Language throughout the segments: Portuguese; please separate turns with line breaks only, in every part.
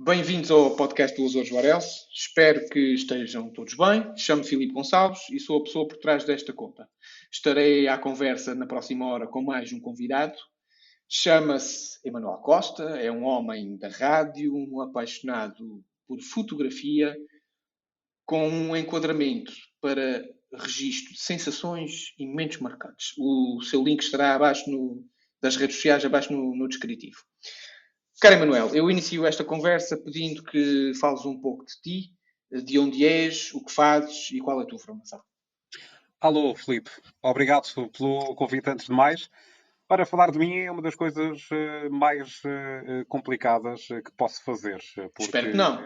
Bem-vindos ao podcast do Azores Varelse. Espero que estejam todos bem. Chamo-me Filipe Gonçalves e sou a pessoa por trás desta conta. Estarei à conversa na próxima hora com mais um convidado. Chama-se Emanuel Costa, é um homem da rádio, um apaixonado por fotografia, com um enquadramento para registro de sensações e momentos marcantes. O seu link estará abaixo no, das redes sociais, abaixo no, no descritivo. Caro Emanuel, eu inicio esta conversa pedindo que fales um pouco de ti, de onde és, o que fazes e qual é a tua formação.
Alô, Filipe. Obrigado pelo convite antes de mais. Ora, falar de mim é uma das coisas uh, mais uh, complicadas que posso fazer.
Espero que não.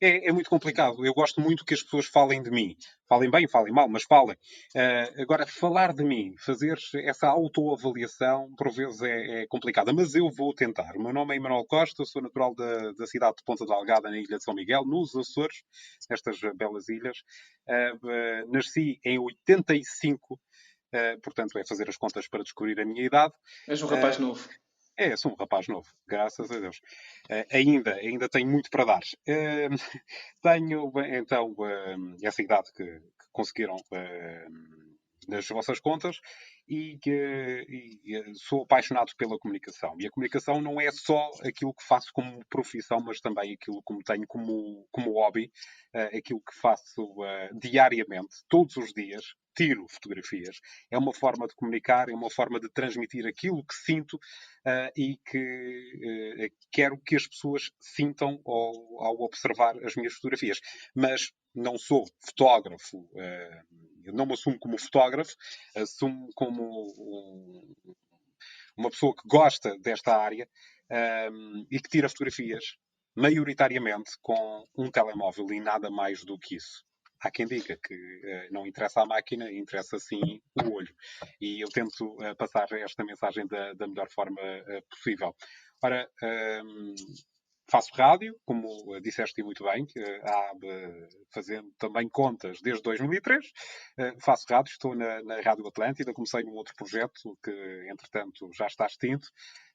É, é, muito complicado. Eu gosto muito que as pessoas falem de mim. Falem bem, falem mal, mas falem. Uh, agora, falar de mim, fazer essa autoavaliação, por vezes é, é complicada, mas eu vou tentar. O meu nome é Emanuel Costa, sou natural da, da cidade de Ponta Delgada, na ilha de São Miguel, nos Açores, nestas belas ilhas. nasci em 85 Uh, portanto, é fazer as contas para descobrir a minha idade.
És um rapaz uh, novo.
É, sou um rapaz novo, graças a Deus. Uh, ainda, ainda tenho muito para dar. tenho, então, essa idade que, que conseguiram nas vossas contas e, e, sou apaixonado pela comunicação. E a comunicação não é só aquilo que faço como profissão, mas também aquilo que tenho como, como hobby, aquilo que faço diariamente, todos os dias, tiro fotografias. É uma forma de comunicar, é uma forma de transmitir aquilo que sinto uh, e que uh, quero que as pessoas sintam ao, ao, observar as minhas fotografias. Mas não sou fotógrafo, uh, não me assumo como fotógrafo, assumo como um, uma pessoa que gosta desta área e que tira fotografias maioritariamente com um telemóvel e nada mais do que isso há quem diga que uh, não interessa a máquina, interessa sim o olho. E eu tento uh, passar esta mensagem da, da melhor forma uh, possível. Ora, um, faço rádio, como disseste muito bem, há fazendo também contas desde 2003. faço rádio, estou na, na Rádio Atlântida, comecei num outro projeto que, entretanto, já está extinto.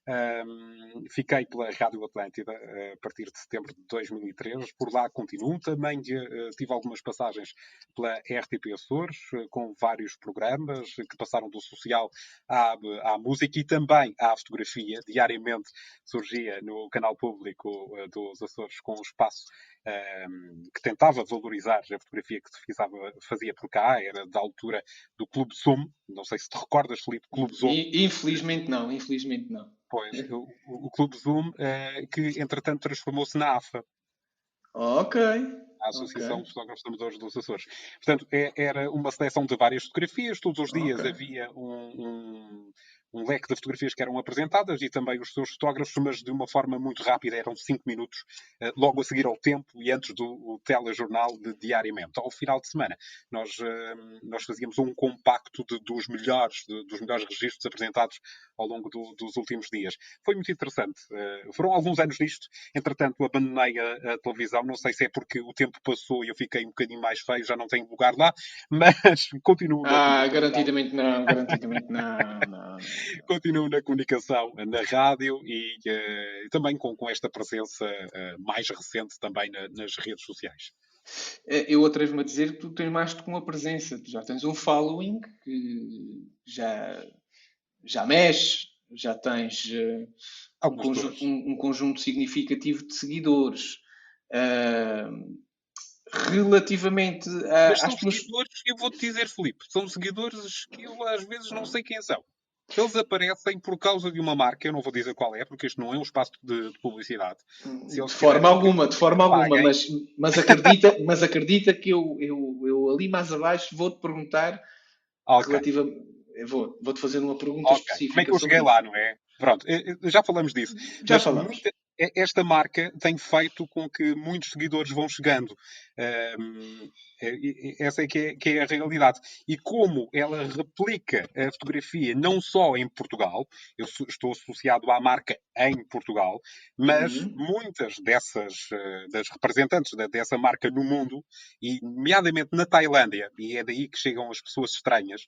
Um, fiquei pela Rádio Atlântida a partir de setembro de 2003. Por lá continuo. Também uh, tive algumas passagens pela RTP Açores, uh, com vários programas que passaram do social à, à música e também à fotografia. Diariamente surgia no canal público uh, dos Açores com um espaço um, que tentava valorizar a fotografia que se fazia por cá, era da altura do Clube Zoom. Não sei se te recordas, Felipe, Clube Zoom.
Infelizmente não, infelizmente não.
Pois, o, o Clube Zoom, uh, que entretanto transformou-se na AFA.
Ok.
A Associação okay. de Fotógrafos Amadores dos Açores. Portanto, é, era uma seleção de várias fotografias, todos os dias okay. havia um, um um leque de fotografias que eram apresentadas e também os seus fotógrafos, mas de uma forma muito rápida, eram cinco minutos, eh, logo a seguir ao tempo e antes do telejornal de diariamente. Ao final de semana, nós, eh, nós fazíamos um compacto de, dos, melhores, de, dos melhores registros apresentados ao longo do, dos últimos dias. Foi muito interessante. Eh, foram alguns anos nisto, entretanto abandonei a, a, televisão, não sei se é porque o tempo passou e eu fiquei um bocadinho mais feio, já não tenho lugar lá, mas continuo...
Ah, garantidamente não, garantidamente não, não.
Continuo na comunicação, na rádio e uh, também com, com esta presença uh, mais recente também na, nas redes sociais.
Eh, eu atrevo-me a dizer que tu tens mais do que uma presença, tu já tens um following que já, já mexe, já tens uh, um, conjunto, um, um, conjunto significativo de seguidores. Uh, relativamente a,
Mas são seguidores, eu vou-te dizer, Filipe, são seguidores que eu às vezes não sei quem são. Eles aparecem por causa de uma marca, eu não vou dizer qual é, porque isto não é um espaço de, de publicidade.
de forma alguma, de forma alguma, mas, mas, acredita, mas acredita que eu, eu, eu ali mais abaixo vou-te perguntar okay. relativa. Vou, vou-te fazer uma pergunta okay. específica.
Como é que eu cheguei lá, não é? Pronto, eh, eh, já falamos disso.
Já mas falamos. Muita,
esta marca tem feito com que muitos seguidores vão chegando. Um, essa é que, é que, é a realidade. E como ela replica a fotografia não só em Portugal, eu estou associado à marca em Portugal, mas uhum. muitas dessas uh, das representantes dessa marca no mundo, e nomeadamente na Tailândia, e é daí que chegam as pessoas estranhas,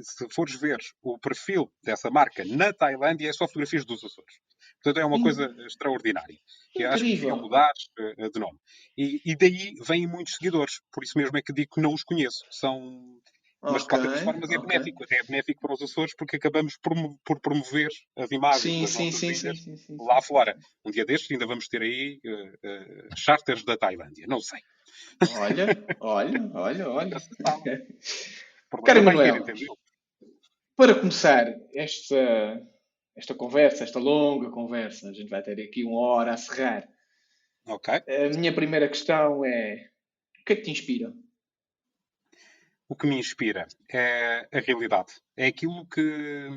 se fores ver o perfil dessa marca na Tailândia, é só fotografias dos Açores. Portanto, é uma coisa extraordinária. Que acho que deviam mudar uh, de nome. E, e, daí vêm muitos seguidores. Por isso mesmo é que digo que não os conheço. São. Mas de qualquer das formas é okay. benéfico, até é benéfico para os Açores porque acabamos por, por promover as imagens sim, das sim, sim, sim, sim, sim, lá fora. Um dia destes ainda vamos ter aí uh, uh, charters da Tailândia, não sei.
Olha, olha, olha, olha. Cara Manuel, para começar esta, esta conversa, esta longa conversa, a gente vai ter aqui uma hora a cerrar.
Ok.
A minha primeira questão é: o que é que te inspira?
O que me inspira é a realidade. É aquilo que,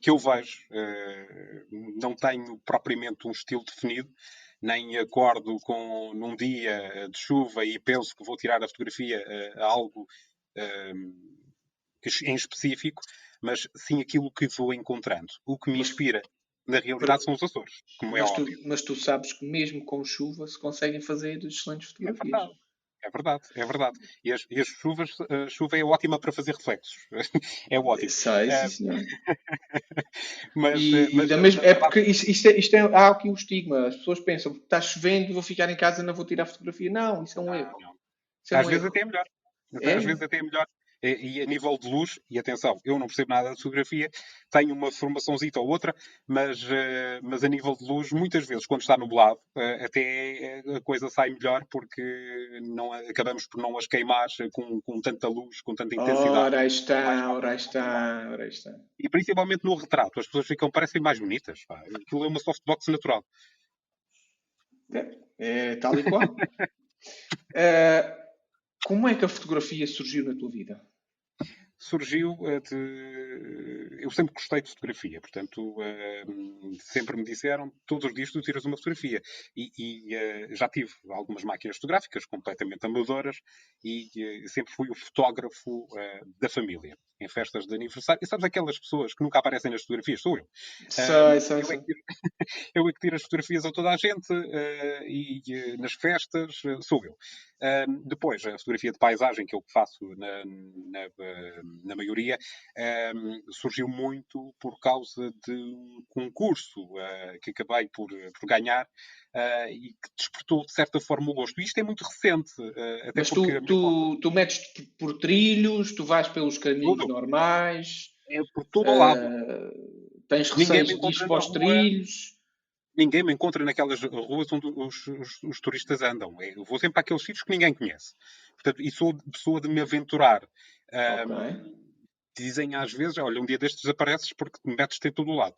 que eu vejo. Eh, não tenho propriamente um estilo definido, nem acordo com num dia de chuva e penso que vou tirar a fotografia a algo em específico, mas sim aquilo que vou encontrando. O que me inspira, na realidade, são os Açores, como é
mas
óbvio.
Tu, mas tu sabes que mesmo com chuva se conseguem fazer excelentes fotografias.
É verdade. É verdade, é verdade. E as, e as chuvas, a chuva é ótima para fazer reflexos. é ótimo.
Sei, é, sim, mas, e, mas, mesmo, é porque isto, isto, é, isto é, há aqui um estigma. As pessoas pensam que está chovendo, vou ficar em casa, não vou tirar fotografia. Não, isso é um erro.
É Às vezes erro. até é melhor. É? Às vezes até é melhor. E, a nível de luz, e atenção, eu não percebo nada de fotografia, tenho uma formaçãozita ou outra, mas, uh, mas a nível de luz, muitas vezes, quando está nublado, uh, até a coisa sai melhor porque não, acabamos por não as queimar com, com tanta luz, com tanta intensidade.
Ora está, ora está, ora está.
E principalmente no retrato, as pessoas ficam, parecem mais bonitas. Pá. Aquilo é uma softbox natural.
É, é tal e qual. uh, Como é que a fotografia surgiu na tua vida?
Surgiu eh, de. Eu sempre gostei de fotografia, portanto, eh, sempre me disseram todos os dias tu tiras uma fotografia. E, e eh, já tive algumas máquinas fotográficas completamente amadoras e sempre fui o fotógrafo da família em festas de aniversário. E sabes aquelas pessoas que nunca aparecem nas fotografias? Sou eu.
Sei, sei, eu, é
que, eu é que tiro as fotografias a toda a gente e nas festas sou eu. depois, a fotografia de paisagem que eu faço na, na, na maioria surgiu muito por causa de um concurso que acabei por, por ganhar Uh, e que despertou de certa forma o gosto. E isto é muito recente. Uh,
Mas tu, tu, tu metes por trilhos, tu vais pelos caminhos tudo. normais.
É por todo o lado.
Uh, tens receios de ir para os trilhos.
Ninguém me encontra naquelas ruas onde os, os, os turistas andam. Eu vou sempre para aqueles sítios que ninguém conhece. Portanto, e sou pessoa de me aventurar. Okay. Dizem às vezes, olha, um dia destes desapareces porque me metes-te em todo o lado.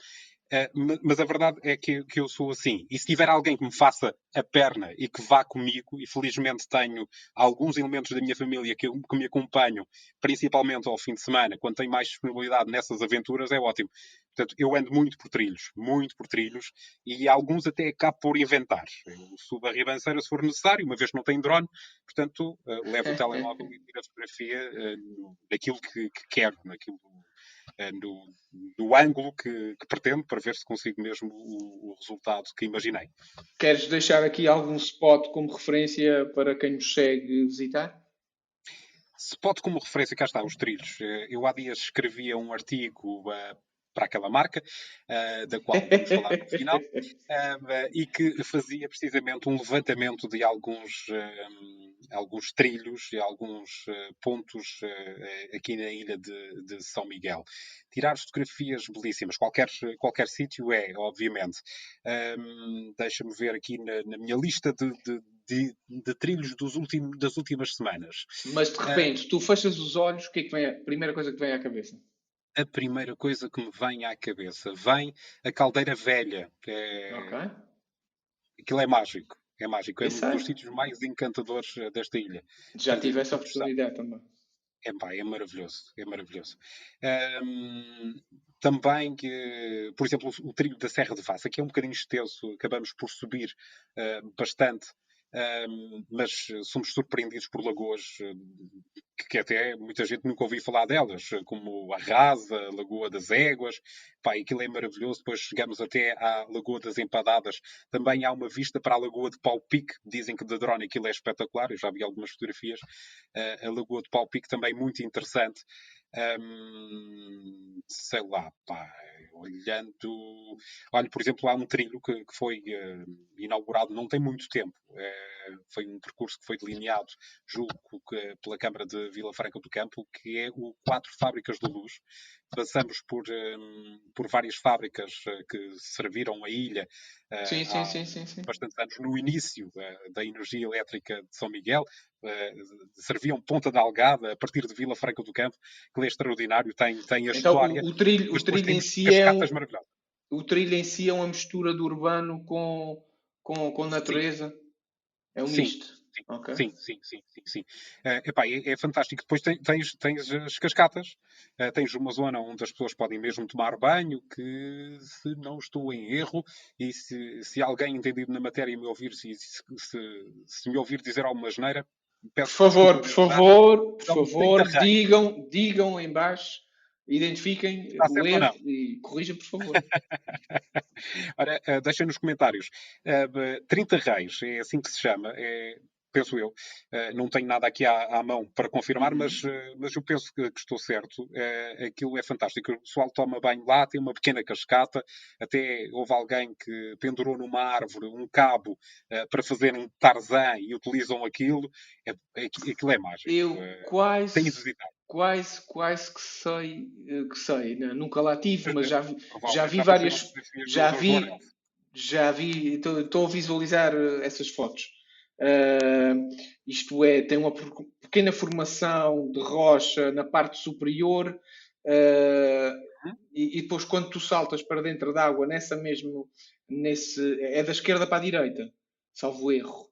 Uh, mas a verdade é que, que, eu sou assim. E se tiver alguém que me faça a perna e que vá comigo, e felizmente tenho alguns elementos da minha família que, que me acompanham, principalmente ao fim de semana, quando tenho mais disponibilidade nessas aventuras, é ótimo. Portanto, eu ando muito por trilhos, muito por trilhos, e alguns até acabo por inventar. Eu subo a ribanceira se for necessário, uma vez que não tenho drone, portanto, uh, levo o telemóvel e tiro a fotografia uh, daquilo que, que quero, naquilo eh, no, no ângulo que, que, pretendo para ver se consigo mesmo o, o, resultado que imaginei.
Queres deixar aqui algum spot como referência para quem nos segue visitar?
Spot como referência, cá está, os trilhos. Eh, eu há dias escrevia um artigo uh, para aquela marca, uh, da qual vamos falar no final, uh, e que fazia precisamente um levantamento de alguns, uh, alguns trilhos e alguns pontos aqui na ilha de, de, São Miguel. Tirar fotografias belíssimas, qualquer, qualquer sítio é, obviamente. Deixa-me ver aqui na, na minha lista de, de de, de, trilhos últimos, das últimas semanas.
Mas de repente, uh, tu fechas os olhos, o que é que vem a primeira coisa que vem à cabeça?
A primeira coisa que me vem à cabeça. Vem a caldeira velha. Que é...
Ok.
Aquilo é mágico. É mágico. É um dos sítios mais encantadores eh, desta ilha.
Já tive essa oportunidade também.
É, pá, é maravilhoso, é maravilhoso. Um, também, que, por exemplo, o, o trilho da Serra de Vassa, que é um bocadinho extenso, acabamos por subir uh, bastante mas somos surpreendidos por lagoas que, que, até muita gente nunca ouviu falar delas, como a Rasa, a Lagoa das Éguas, pá, aquilo é maravilhoso. Depois chegamos até à Lagoa das Empadadas, também há uma vista para a Lagoa de Paupique, dizem que de drone aquilo é espetacular, eu já vi algumas fotografias. A Lagoa de Paupique também muito interessante. Sei lá, pá, olhando. Olha, por exemplo, há um trilho que, que foi uh, inaugurado não tem muito tempo. Uh, foi um percurso que foi delineado, julgo que, pela Câmara de Vila Franca do Campo, que é o Quatro Fábricas de Luz. Passamos por, um, por várias fábricas uh, que serviram a ilha
sim, sim, há sim, sim,
bastantes anos, no início da energia elétrica de São Miguel. serviam Ponta da Algada a partir de Vila Franca do Campo, que é extraordinário, tem, tem a então, história.
O, o trilho, o trilho em si é um, o trilho em si é uma mistura do urbano com, com, com natureza. É um sim. misto.
Sim, okay. sim, sim, sim, sim, sim. Uh, epá, é, é, fantástico. Depois tens, tens as cascatas, uh, tens uma zona onde as pessoas podem mesmo tomar banho, que se não estou em erro, e se, se alguém entendido na matéria me ouvir, se, se, se, me ouvir dizer alguma geneira,
peço Por favor, por favor, por favor, digam, digam em baixo Identifiquem e corrijam, por favor.
Ora, uh, deixem nos comentários. Uh, 30 reis, é assim que se chama. É, penso eu. Uh, não tenho nada aqui à, à mão para confirmar, uhum. mas, uh, mas eu penso que, que estou certo. Uh, aquilo é fantástico. O pessoal toma banho lá, tem uma pequena cascata. Até houve alguém que pendurou numa árvore um cabo para fazer um tarzan e utilizam aquilo. É, é, aquilo é mágico.
Eu quase. Tem quase, quase que sei, que sei, né? nunca lá tive, mas já vi, já vi várias, já vi, já vi, estou a visualizar eh, essas fotos. Uh, isto é, tem uma pequena formação de rocha na parte superior uh, e, e, depois quando tu saltas para dentro da água nessa mesmo, nesse, é da esquerda para a direita, salvo erro.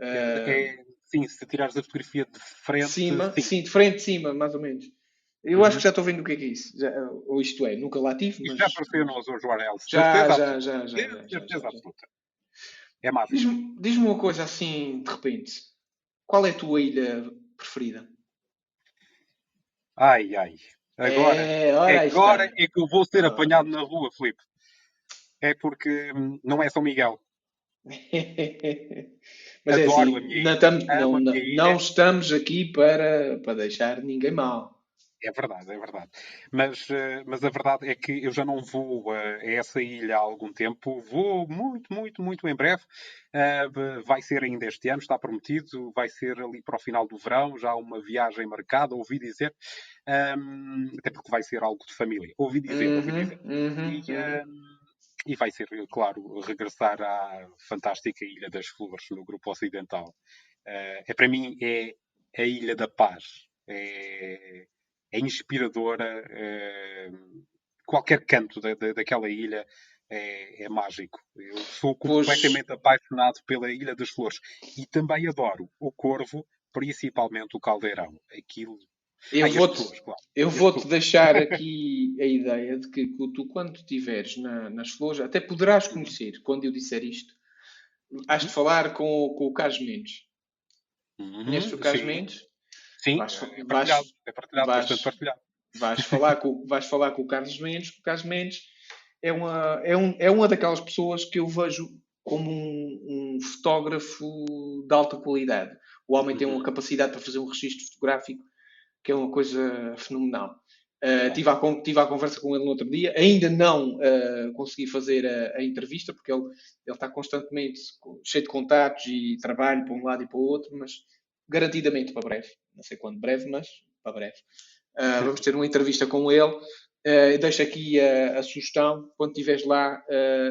Uh, é, Sim, se tirares a fotografia de frente.
Cima, sim. sim de frente, de cima, mais ou menos. Eu uhum. acho que já estou vendo o que é que é isso. Já, ou isto é, nunca lá tive. Mas...
já apareceu no Azul Joarel.
Já, já, já, já.
Certeza absoluta. É mágico.
Diz-me diz uma coisa assim, de repente. Qual é a tua ilha preferida?
Ai, ai. Agora, é, agora é que eu vou ser apanhado na rua, Filipe. É porque hum, não é São Miguel.
Mas é Adoro é assim, não, estamos, não, não, não estamos aqui para, para deixar ninguém mal.
É verdade, é verdade. Mas, eh, mas a verdade é que eu já não vou a essa ilha há algum tempo. Vou muito, muito, muito em breve. Eh, vai ser ainda este ano, está prometido. Vai ser ali para o final do verão. Já uma viagem marcada, ouvi dizer. até porque vai ser algo de família. Ouvi dizer, uhum, ouvi dizer.
Uhum, e, uhum
e vai ser, claro, regressar à fantástica Ilha das Flores, no grupo ocidental. Uh, é para mim é a Ilha da Paz. É, é inspiradora. É, qualquer canto da, da, daquela ilha é, é, mágico. Eu sou completamente pois... apaixonado pela Ilha das Flores e também adoro o Corvo, principalmente o Caldeirão. Aquilo
eu vou-te claro. eu vou-te deixar aqui a ideia de que tu, quando estiveres na, nas flores, até poderás conhecer, quando eu disser isto, has de falar com, com o Carlos Mendes. Uhum, Conheces o Carlos. Mendes?
Sim, vais, é partilhado, é partilhado, vais, partilhado.
Vais falar, com, vais falar com o Carlos Mendes, o Carlos Mendes é uma, é, um, é uma daquelas pessoas que eu vejo como um, um fotógrafo de alta qualidade. O homem uhum. tem uma capacidade para fazer um registro fotográfico que é uma coisa fenomenal. Uh, tive, a, tive a conversa com ele no outro dia, ainda não uh, consegui fazer a, a, entrevista, porque ele, ele está constantemente cheio de contatos e trabalho para um lado e para o outro, mas garantidamente para breve. Não sei quando breve, mas para breve. Uh, vamos ter uma entrevista com ele. Uh, deixo aqui a, a sugestão, quando estiveres lá,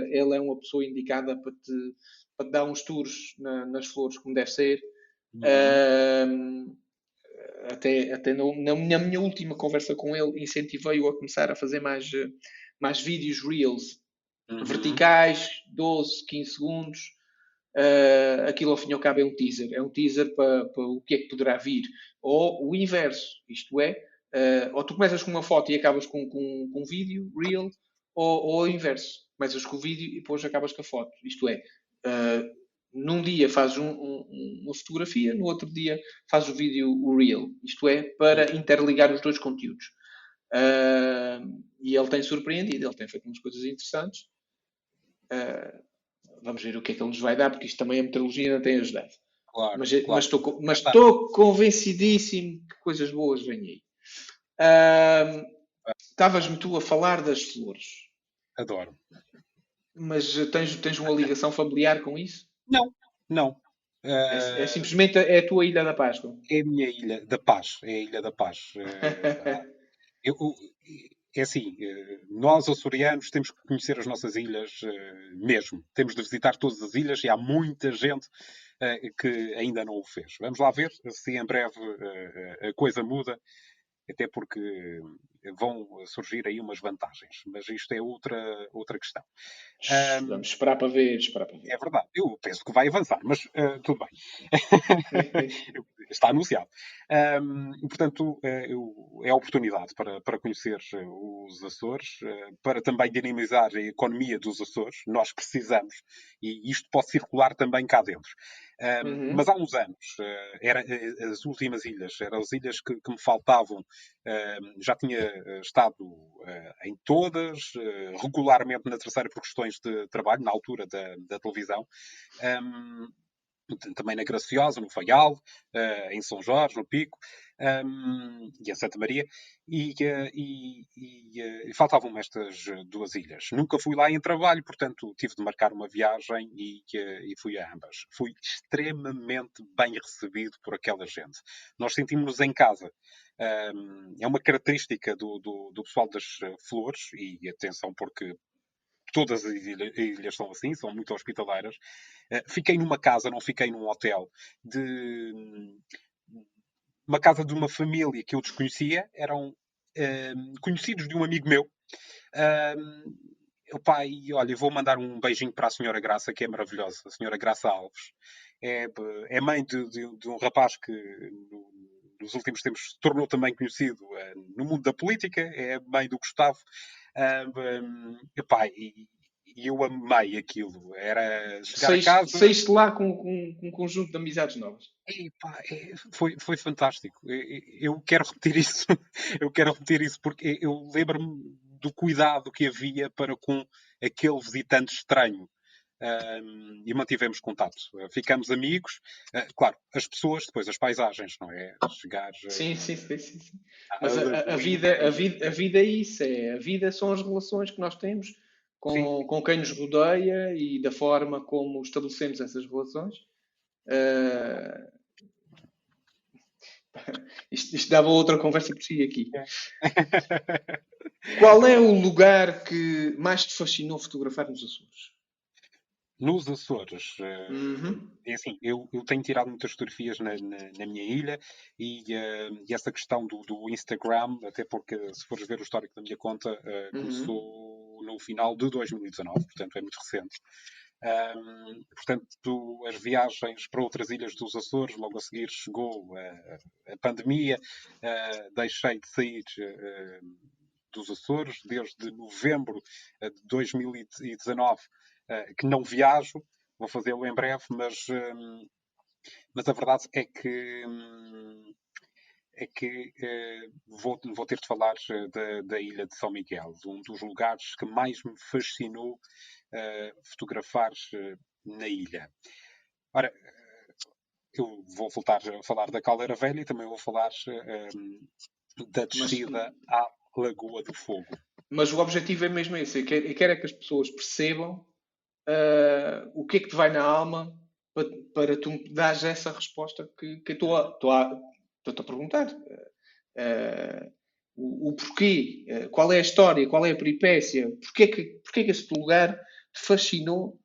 ele é uma pessoa indicada para te, para te dar uns tours na, nas flores, como deve ser. Uhum até, até no, na, na, minha última conversa com ele, incentivei-o a começar a fazer mais, mais vídeos reels uhum. verticais, 12, 15 segundos. Uh, aquilo ao fim e ao cabo é um teaser, é um teaser para, para o que é que poderá vir. Ou o inverso, isto é, uh, ou tu começas com uma foto e acabas com, com, com um vídeo, reel, ou, ou o inverso, começas com o vídeo e depois acabas com a foto. Isto é, uh, num dia fazes um, um, uma fotografia, no outro dia fazes o vídeo o reel. Isto é, para interligar os dois conteúdos. Uh, e ele tem surpreendido, ele tem feito umas coisas interessantes. Vamos ver o que é que ele nos vai dar, porque isto também a meteorologia não tem ajudado.
Claro,
mas,
claro.
mas, estou, mas estou convencidíssimo que coisas boas vêm aí. Estavas-me tu a falar das flores.
Adoro.
Mas tens, tens uma ligação familiar com isso?
Não, não.
É, é, simplesmente é a tua Ilha da Páscoa.
É a minha Ilha da Paz. É a Ilha da Paz. eu, é assim, eh, nós açorianos temos que conhecer as nossas ilhas eh, mesmo. Temos de visitar todas as ilhas e há muita gente eh, que ainda não o fez. Vamos lá ver se em breve a coisa muda, até porque vão surgir aí umas vantagens, mas isto é outra, outra questão.
Vamos esperar para ver, esperar para ver.
É verdade, eu penso que vai avançar, mas uh, tudo bem. Está anunciado. Um, portanto, uh, é oportunidade para, para conhecer os Açores, uh, para também dinamizar a economia dos Açores. Nós precisamos, e isto pode circular também cá dentro. Um, uhum. Mas há uns anos, uh, era, as últimas ilhas, eram as ilhas que, que me faltavam. Uh, já tinha estado uh, em todas, regularmente na terceira por questões de trabalho, na altura da, da televisão. Um, também na Graciosa, no Faial, uh, em São Jorge, no Pico, um, e em Santa Maria, e, uh, e, e uh, faltavam-me estas duas ilhas. Nunca fui lá em trabalho, portanto tive de marcar uma viagem e, e fui a ambas. Fui extremamente bem recebido por aquela gente. Nós sentimos-nos em casa. Um, é uma característica do, do, do pessoal das flores, e atenção porque todas as ilhas são assim, são muito hospitaleiras. Uh, fiquei numa casa, não fiquei num hotel, de uma casa de uma família que eu desconhecia, eram uh, conhecidos de um amigo meu. Uh, o pai, olha, vou mandar um beijinho para a senhora Graça, que é maravilhosa, a senhora Graça Alves. É, é mãe de, de, de um rapaz que no, nos últimos tempos se tornou também conhecido uh, no mundo da política, é mãe do Gustavo. Um, epá, e, e eu amei aquilo. Era chegar
Seis,
a casa.
Saíste lá com, com, com, um conjunto de amizades novas.
Epá, é, foi, foi fantástico. Eu quero repetir isso. Eu quero repetir isso porque eu lembro-me do cuidado que havia para com aquele visitante estranho. Um, e mantivemos contato. Ficamos amigos. Uh, claro, as pessoas, depois as paisagens, não é? Chegar.
Sim, sim, sim. sim, sim. Mas a, a, vida, a, vida, a vida é isso. É, a vida são as relações que nós temos com, com quem nos rodeia e da forma como estabelecemos essas relações. Uh... Isto, isto, dava outra conversa por si aqui. Qual é o lugar que mais te fascinou fotografar nos Açores?
Nos Açores, uh, uhum. é assim, eu, eu, tenho tirado muitas fotografias na, na, na minha ilha e, uh, e, essa questão do, do, Instagram, até porque se fores ver o histórico da minha conta, uh, começou uhum. No final de 2019, portanto é muito recente. Um, portanto, as viagens para outras ilhas dos Açores, logo a seguir chegou a, a pandemia, deixei de sair dos Açores desde novembro de 2019 eh, que não viajo, vou fazê-lo em breve, mas, mas a verdade é que hum, é que uh, vou, vou, ter de falar uh, da, da, ilha de São Miguel, um dos lugares que mais me fascinou uh, fotografar na ilha. Ora, eu vou voltar a falar da Caldeira Velha e também vou falar hum, da descida mas, à Lagoa do Fogo.
Mas o objetivo é mesmo esse, eu quero, eu quero é que as pessoas percebam uh, o que é que te vai na alma para, para tu me dares essa resposta que, que a, estou a, estou a perguntar. Uh, o, o, porquê, uh, qual é a história, qual é a peripécia, porquê que, porquê que esse lugar te fascinou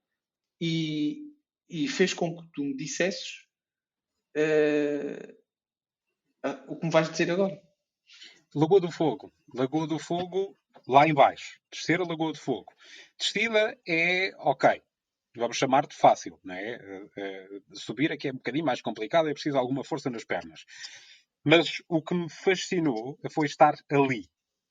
e, e fez com que tu me dissesses o que me vais dizer agora.
Lagoa do Fogo. Lagoa do Fogo lá embaixo. Descer a Lagoa de Fogo. Descida é ok. Vamos chamar de fácil. Não é? Uh, uh, subir aqui é um bocadinho mais complicado, é preciso alguma força nas pernas. Mas o que me fascinou foi estar ali,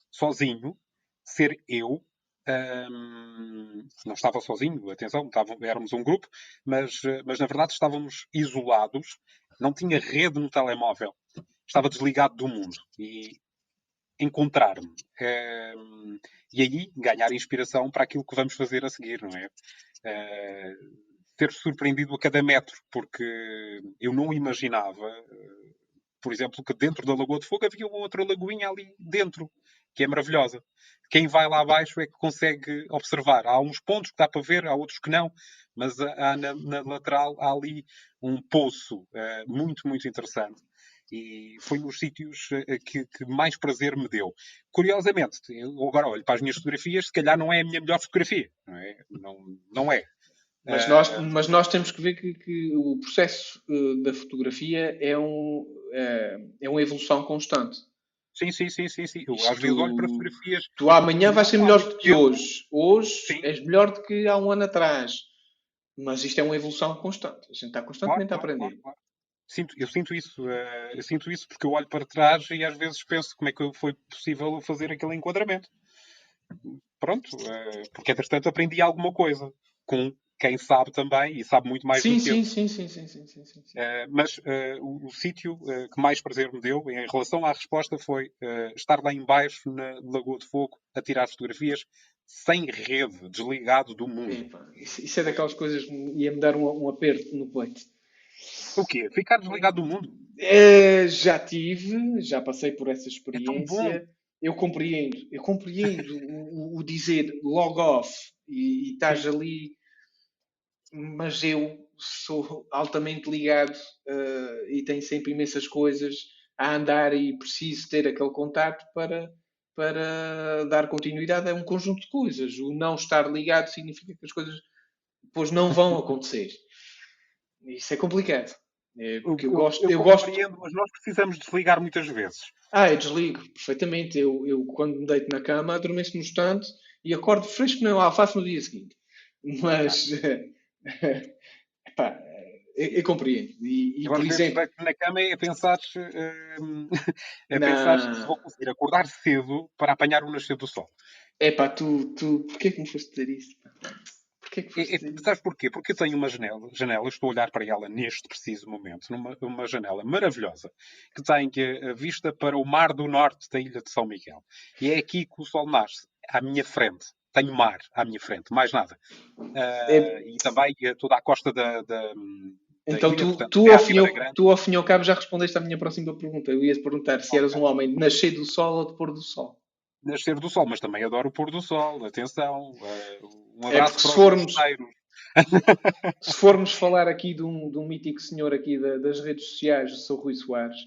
sozinho, ser eu. Um, não estava sozinho, atenção, estava, éramos um grupo, mas, mas na verdade estávamos isolados, não tinha rede no telemóvel, estava desligado do mundo. E encontrar-me. Uh, e aí ganhar inspiração para aquilo que vamos fazer a seguir, não é? Uh, ter surpreendido a cada metro, porque eu não imaginava, por exemplo, que dentro da Lagoa de Fogo havia uma outra lagoinha ali dentro, que é maravilhosa. Quem vai lá abaixo é que consegue observar. Há uns pontos que dá para ver, há outros que não, mas há, na, na lateral há ali um poço uh, muito, muito interessante. E foi um dos sítios uh, que, que, mais prazer me deu. Curiosamente, eu agora olho para as minhas fotografias, se calhar não é a minha melhor fotografia. Não é? Não, não é.
Mas, nós, uh, mas nós temos que ver que, que o processo da fotografia é, um, é uma evolução constante.
Sim, sim, sim, sim, sim. Eu às vezes olho para fotografias.
Tu amanhã vais ser melhor do que hoje. Hoje sim. és melhor do que há um ano atrás. Mas isto é uma evolução constante. A gente está constantemente claro, a aprender. Claro, claro.
Sinto, eu sinto isso, uh, eu sinto isso porque eu olho para trás e às vezes penso como é que foi possível fazer aquele enquadramento. Pronto, uh, porque entretanto aprendi alguma coisa com quem sabe também e sabe muito mais
sim,
do que
sim,
eu.
Sim, sim, sim, sim, sim, sim,
uh, mas uh, o, o sítio uh, que mais prazer me deu em relação à resposta foi estar lá embaixo na Lagoa de Fogo a tirar fotografias sem rede, desligado do mundo.
Epa, isso, é daquelas coisas que ia-me dar um, um, aperto no peito.
O quê? Ficar desligado do mundo?
Já tive, já passei por essa experiência. É eu compreendo, eu compreendo o, o, dizer log off e, e estás ali mas eu sou altamente ligado uh, e tenho sempre imensas coisas a andar e preciso ter aquele contato para, para dar continuidade a um conjunto de coisas. O não estar ligado significa que as coisas depois não vão acontecer. Isso é complicado. É porque eu, eu gosto. Eu, eu gosto...
mas nós precisamos desligar muitas vezes.
Ah, eu desligo, perfeitamente. Eu, eu quando me deito na cama, adormeço no instante e acordo fresco na alface no dia seguinte. Mas. Epá, eu, eu, compreendo. E, e
por exemplo, na cama é pensar, uh, é se vou conseguir acordar cedo para apanhar o nascer do sol.
É pá, tu, tu, porquê que me foste dizer isso? Porquê que
é, é, sabes porquê? Porque eu tenho uma janela, janela, estou a olhar para ela neste preciso momento, numa uma janela maravilhosa, que tem a vista para o mar do norte da ilha de São Miguel. E é aqui que o sol nasce, à minha frente tenho mar à minha frente, mais nada. Uh, é... E também eh, toda a costa da. da
então, ilha, tu, portanto, tu, ao fim, tu, ao fim e ao cabo, já respondeste à minha próxima pergunta. Eu ia-te perguntar se eras um homem de nascer do sol ou de pôr do sol.
Nascer do sol, mas também adoro o pôr do sol. Atenção. Uh, um é abraço é
se formos, se formos falar aqui de um, de um mítico senhor aqui da, das redes sociais, o Sr. Rui Soares.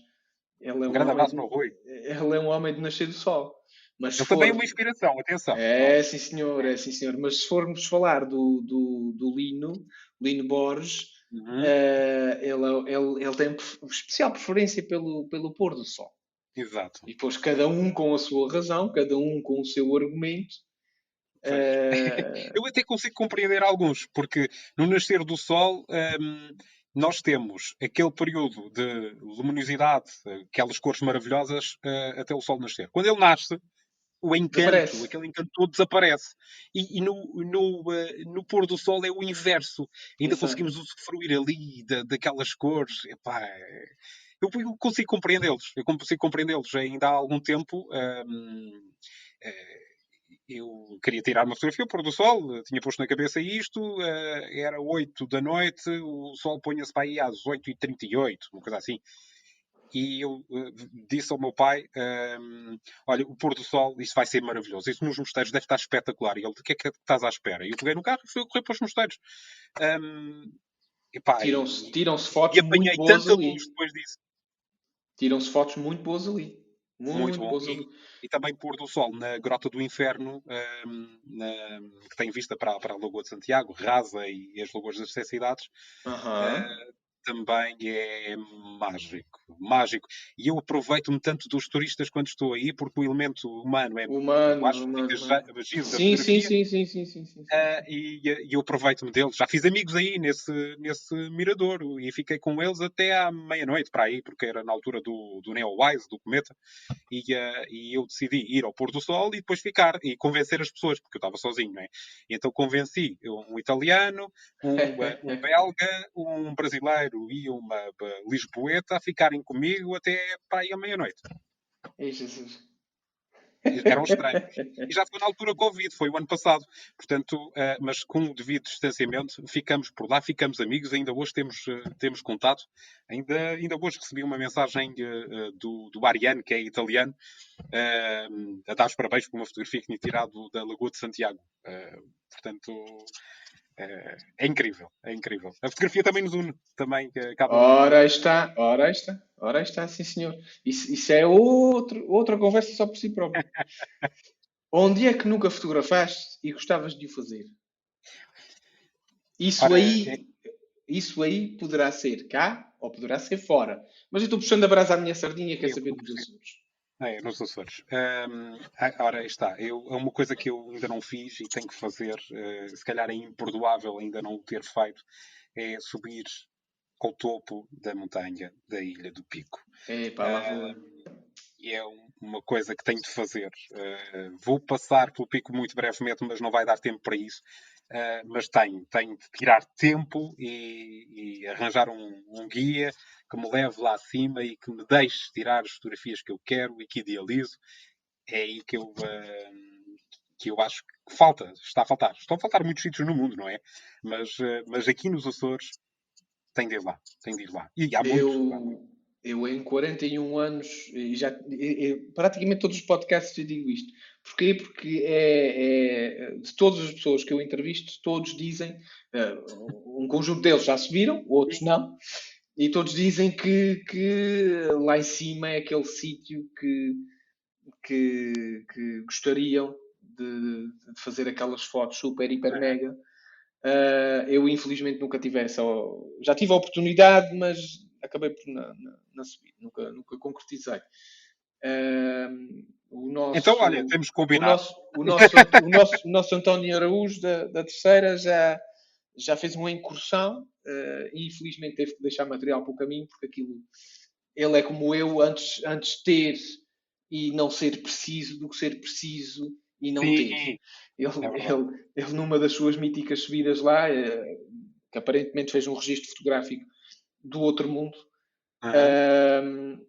Ele é um, um grande abraço para o Rui.
Ele é um homem de nascer do sol.
Mas Ele for... também é uma inspiração, atenção.
É, sim senhor, é sim senhor. Mas se formos falar do, do, do Lino, Lino Borges, uhum. uh, ele, ele, ele tem especial preferência pelo, pelo pôr do sol.
Exato.
E depois cada um com a sua razão, cada um com o seu argumento. Uh...
Eu até consigo compreender alguns, porque no nascer do sol um, ehm, nós temos aquele período de luminosidade, aquelas cores maravilhosas, uh, até o sol nascer. Quando ele nasce, o encanto, desaparece. aquele encanto todo desaparece. E, e no, no, uh, no, pôr do sol é o inverso. Ainda Exato. conseguimos usufruir ali da, daquelas cores. Epá, eu, eu consigo compreendê-los. Eu consigo compreendê-los. Ainda há algum tempo. Um, uh, eh, eu queria tirar uma fotografia ao pôr do sol, tinha posto na cabeça isto, uh, era 8 da noite, o sol punha-se para aí às 8h38, uma coisa assim e eu uh, disse ao meu pai: um, ehm, Olha, o pôr do sol, isso vai ser maravilhoso. Isso nos mosteiros deve estar espetacular. E ele: O que é que estás à espera? E eu peguei no carro e fui correr para os mosteiros. Um,
ehm, tiram-se tiram fotos. E apanhei tanta luz depois disso. Tiram-se fotos muito boas ali. Muito, muito bom. Boas
e,
ali.
e, também pôr do sol na Grota do Inferno, um, ehm, na, que tem vista para, para a Lagoa de Santiago, Rasa e, as Lagoas das Sete Cidades. Uh, também é mágico, mágico. E eu aproveito-me tanto dos turistas quando estou aí, porque o elemento humano é
humano, acho humano, que humano. Sim, sim, sim, sim, sim, sim, sim.
Uh, e, e eu aproveito-me deles. Já fiz amigos aí nesse, nesse mirador e fiquei com eles até à meia-noite para aí, porque era na altura do, do Neowise, do Cometa, e, uh, e eu decidi ir ao pôr do sol e depois ficar e convencer as pessoas, porque eu estava sozinho, não é? Então convenci um italiano, um, um belga, um brasileiro e uma Lisboeta a ficarem comigo até para aí à meia-noite.
Ei, Jesus.
Era um estranho. E já foi na altura Covid, foi o ano passado. Portanto, uh, mas com o devido distanciamento, ficamos por lá, ficamos amigos. Ainda hoje temos, uh, temos contato. Ainda, ainda hoje recebi uma mensagem uh, do, do Ariane, que é italiano, a dar os parabéns por uma fotografia que tinha tirado da Lagoa de Santiago. portanto, é, é, incrível, é incrível. A fotografia também nos une, também
acaba. Ora está, ora está, ora está, sim senhor. Isso, isso é outro, outra conversa só por si próprio. Onde é que nunca fotografaste e gostavas de o fazer? Isso ora, aí, é... isso aí poderá ser cá ou poderá ser fora. Mas eu estou puxando a brasa à minha sardinha, quer saber dos
É, nos Açores. Um, ora, está. Eu, é uma coisa que eu ainda não fiz e tenho que fazer, uh, se calhar é imperdoável ainda não o ter feito, é subir ao topo da montanha da Ilha do Pico.
É, pá, lá uh,
E é uma coisa que tenho de fazer. Uh, vou passar pelo pico muito brevemente, mas não vai dar tempo para isso. Uh, mas tenho, tenho de tirar tempo e, e arranjar um, um, guia que me leve lá acima e que me deixe tirar as fotografias que eu quero e que idealizo. É aí que eu, uh, que eu acho que falta, está a faltar. Estão a faltar muitos sítios no mundo, não é? Mas, uh, mas aqui nos Açores tem de ir lá, tem de ir lá. E há
muitos. Eu, em 41 anos, e já e, e, praticamente todos os podcasts eu digo isto. Porquê? Porque é, é, de todas as pessoas que eu entrevisto, todos dizem, uh, um conjunto deles já subiram, outros não, e todos dizem que, que lá em cima é aquele sítio que, que, que gostariam de, de, fazer aquelas fotos super, hiper, mega. Uh, eu infelizmente nunca tive essa. Já tive a oportunidade, mas acabei por na, na, na subir, nunca, nunca concretizei. Uh,
o nosso, então, olha, temos combinado.
O nosso, o nosso, o nosso, o nosso António Araújo, da, da terceira, já, já fez uma incursão uh, e infelizmente teve que deixar material para o caminho, porque aquilo. Ele é como eu, antes, antes ter e não ser preciso do que ser preciso e não Sim. ter. Ele, é ele, ele, numa das suas míticas subidas lá, uh, que aparentemente fez um registro fotográfico do outro mundo. Uhum. Uh,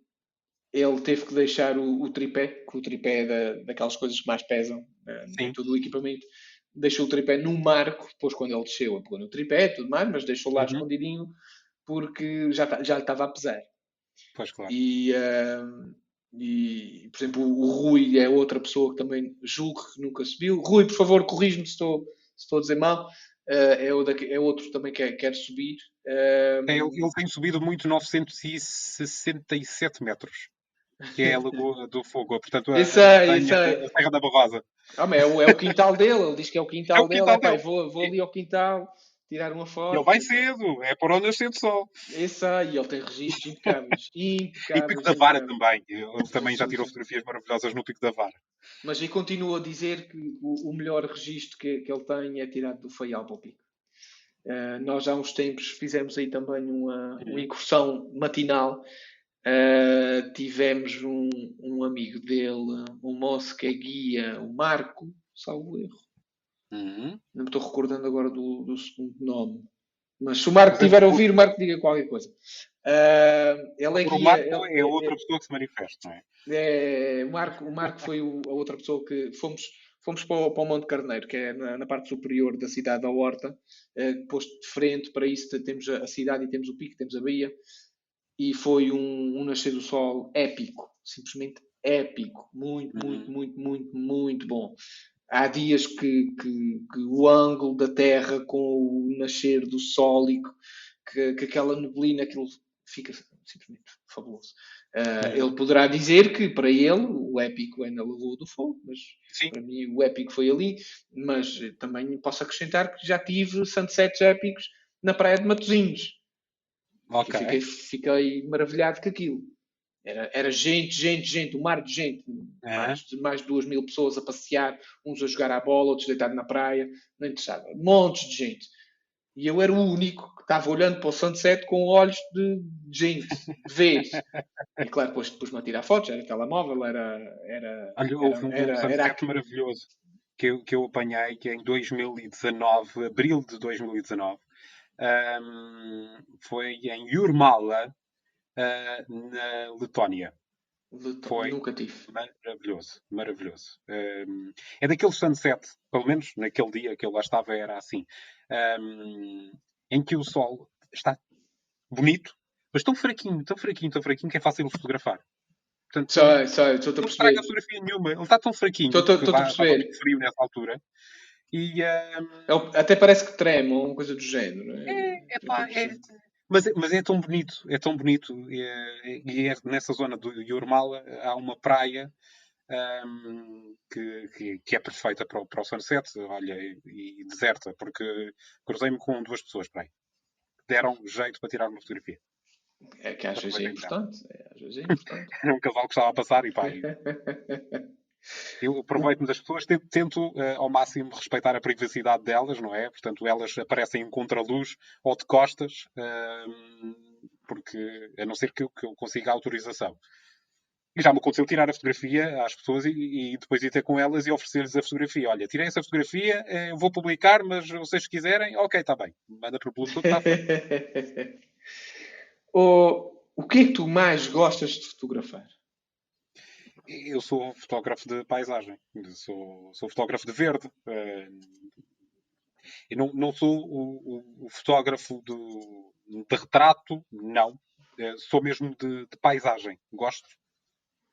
ele teve que deixar o, o, tripé, que o tripé é da, daquelas coisas que mais pesam uh, em todo o equipamento. Deixou o tripé no marco, depois quando ele desceu, pôr no tripé tudo mais, mas deixou lá uhum. escondidinho porque já, já lhe estava a pesar.
Pois claro.
E, uh, e, por exemplo, o Rui é outra pessoa que também julgo que nunca subiu. Rui, por favor, corrige-me se estou, se estou a dizer mal. Uh, é, o é, outro também que quer, quer subir.
Uh, é, ele, ele, tem subido muito 967 metros, que é a Lagoa do Fogo, portanto a,
isso é, isso
é. a Serra da Bavasa.
Ah, é, o, é o quintal dele, ele diz que é o quintal, é o quintal dele. dele. vou, vou ali ao quintal tirar uma foto.
Ele vai cedo, é por onde nascer do sol.
Isso aí, ele tem registros impecáveis. impecáveis
e Pico da Vara também. Ele também já tirou fotografias maravilhosas no Pico da Vara.
Mas e continuo a dizer que o, o melhor registro que, que, ele tem é tirado do Faial para o Pico. Uh, nós há uns tempos fizemos aí também uma, uma incursão matinal. Uh, tivemos um, um, amigo dele, um moço que é guia, o Marco, salvo erro. Uhum. Não me estou recordando agora do, do segundo nome. Mas se o Marco estiver a ouvir, o Marco diga qualquer coisa. Uh, ele é
o Marco é, é outra pessoa que se manifesta, não é?
é o, Marco, o Marco foi o, a outra pessoa que fomos, fomos para o, para o Monte Carneiro, que é na, na, parte superior da cidade da Horta, uh, posto de frente para isso temos a, a, cidade e temos o pico, temos a Baía, e foi um, um nascer do sol épico, simplesmente épico, muito, uhum. muito, muito, muito, muito bom há dias que, que, que, o ângulo da Terra com o nascer do Sol e que, que aquela neblina, aquilo fica simplesmente fabuloso. Uh, é. Ele poderá dizer que para ele o épico é na Lagoa do Fogo, mas Sim. para mim o épico foi ali. Mas também posso acrescentar que já tive sunsets épicos na Praia de Matosinhos. Okay. Fiquei, fiquei maravilhado com aquilo. Era, era gente, gente, gente, um mar de gente, é. mais, de, mais de duas mil pessoas a passear, uns a jogar à bola, outros deitados na praia, não interessava. Montes de gente. E eu era o único que estava olhando para o sunset com olhos de gente, de vez. E claro, depois, depois me a tirar fotos, era telemóvel, era. era
Olha, houve um, era, era... maravilhoso que eu, que eu apanhei, que é em 2019, abril de 2019, um, foi em Jurmala, uh, na Letónia. Foi
Nunca tive.
Maravilhoso, maravilhoso. Um, é daquele sunset, pelo menos naquele dia que eu lá estava era assim, um, em que o sol está bonito, mas tão fraquinho, tão fraquinho, tão fraquinho que é fácil de fotografar.
Portanto, sei, sei, estou a
não estraga a fotografia nenhuma. Ele está tão fraquinho.
Estou a perceber.
Muito frio nessa altura. E,
um... Até parece que treme ou uma coisa do género.
É, é, é, pá, é, mas, mas é tão bonito, é tão bonito. E é, e é nessa zona do Iormal há uma praia um, que, que, que, é perfeita para o, para o sunset, olha, e, e deserta, porque cruzei-me com duas pessoas para aí. Deram jeito para tirar uma fotografia.
É que às vezes é importante. É, às vezes é importante.
Era um casal que estava a passar e pá. Eu aproveito-me das pessoas, tento, tento uh, ao máximo respeitar a privacidade delas, não é? Portanto, elas aparecem em contraluz ou de costas, uh, porque a não ser que eu, que eu consiga a autorização. E já me aconteceu tirar a fotografia às pessoas e, e depois ir ter com elas e oferecer-lhes a fotografia. Olha, tirei essa fotografia, eh, eu vou publicar, mas vocês quiserem, ok, está bem. Manda o Bluetooth, está
o, o que é que tu mais gostas de fotografar?
Eu sou fotógrafo de paisagem, sou, sou fotógrafo de verde. Eh, eu não, não sou o, o, o fotógrafo do, de retrato, não. Eh, sou mesmo de, de paisagem. Gosto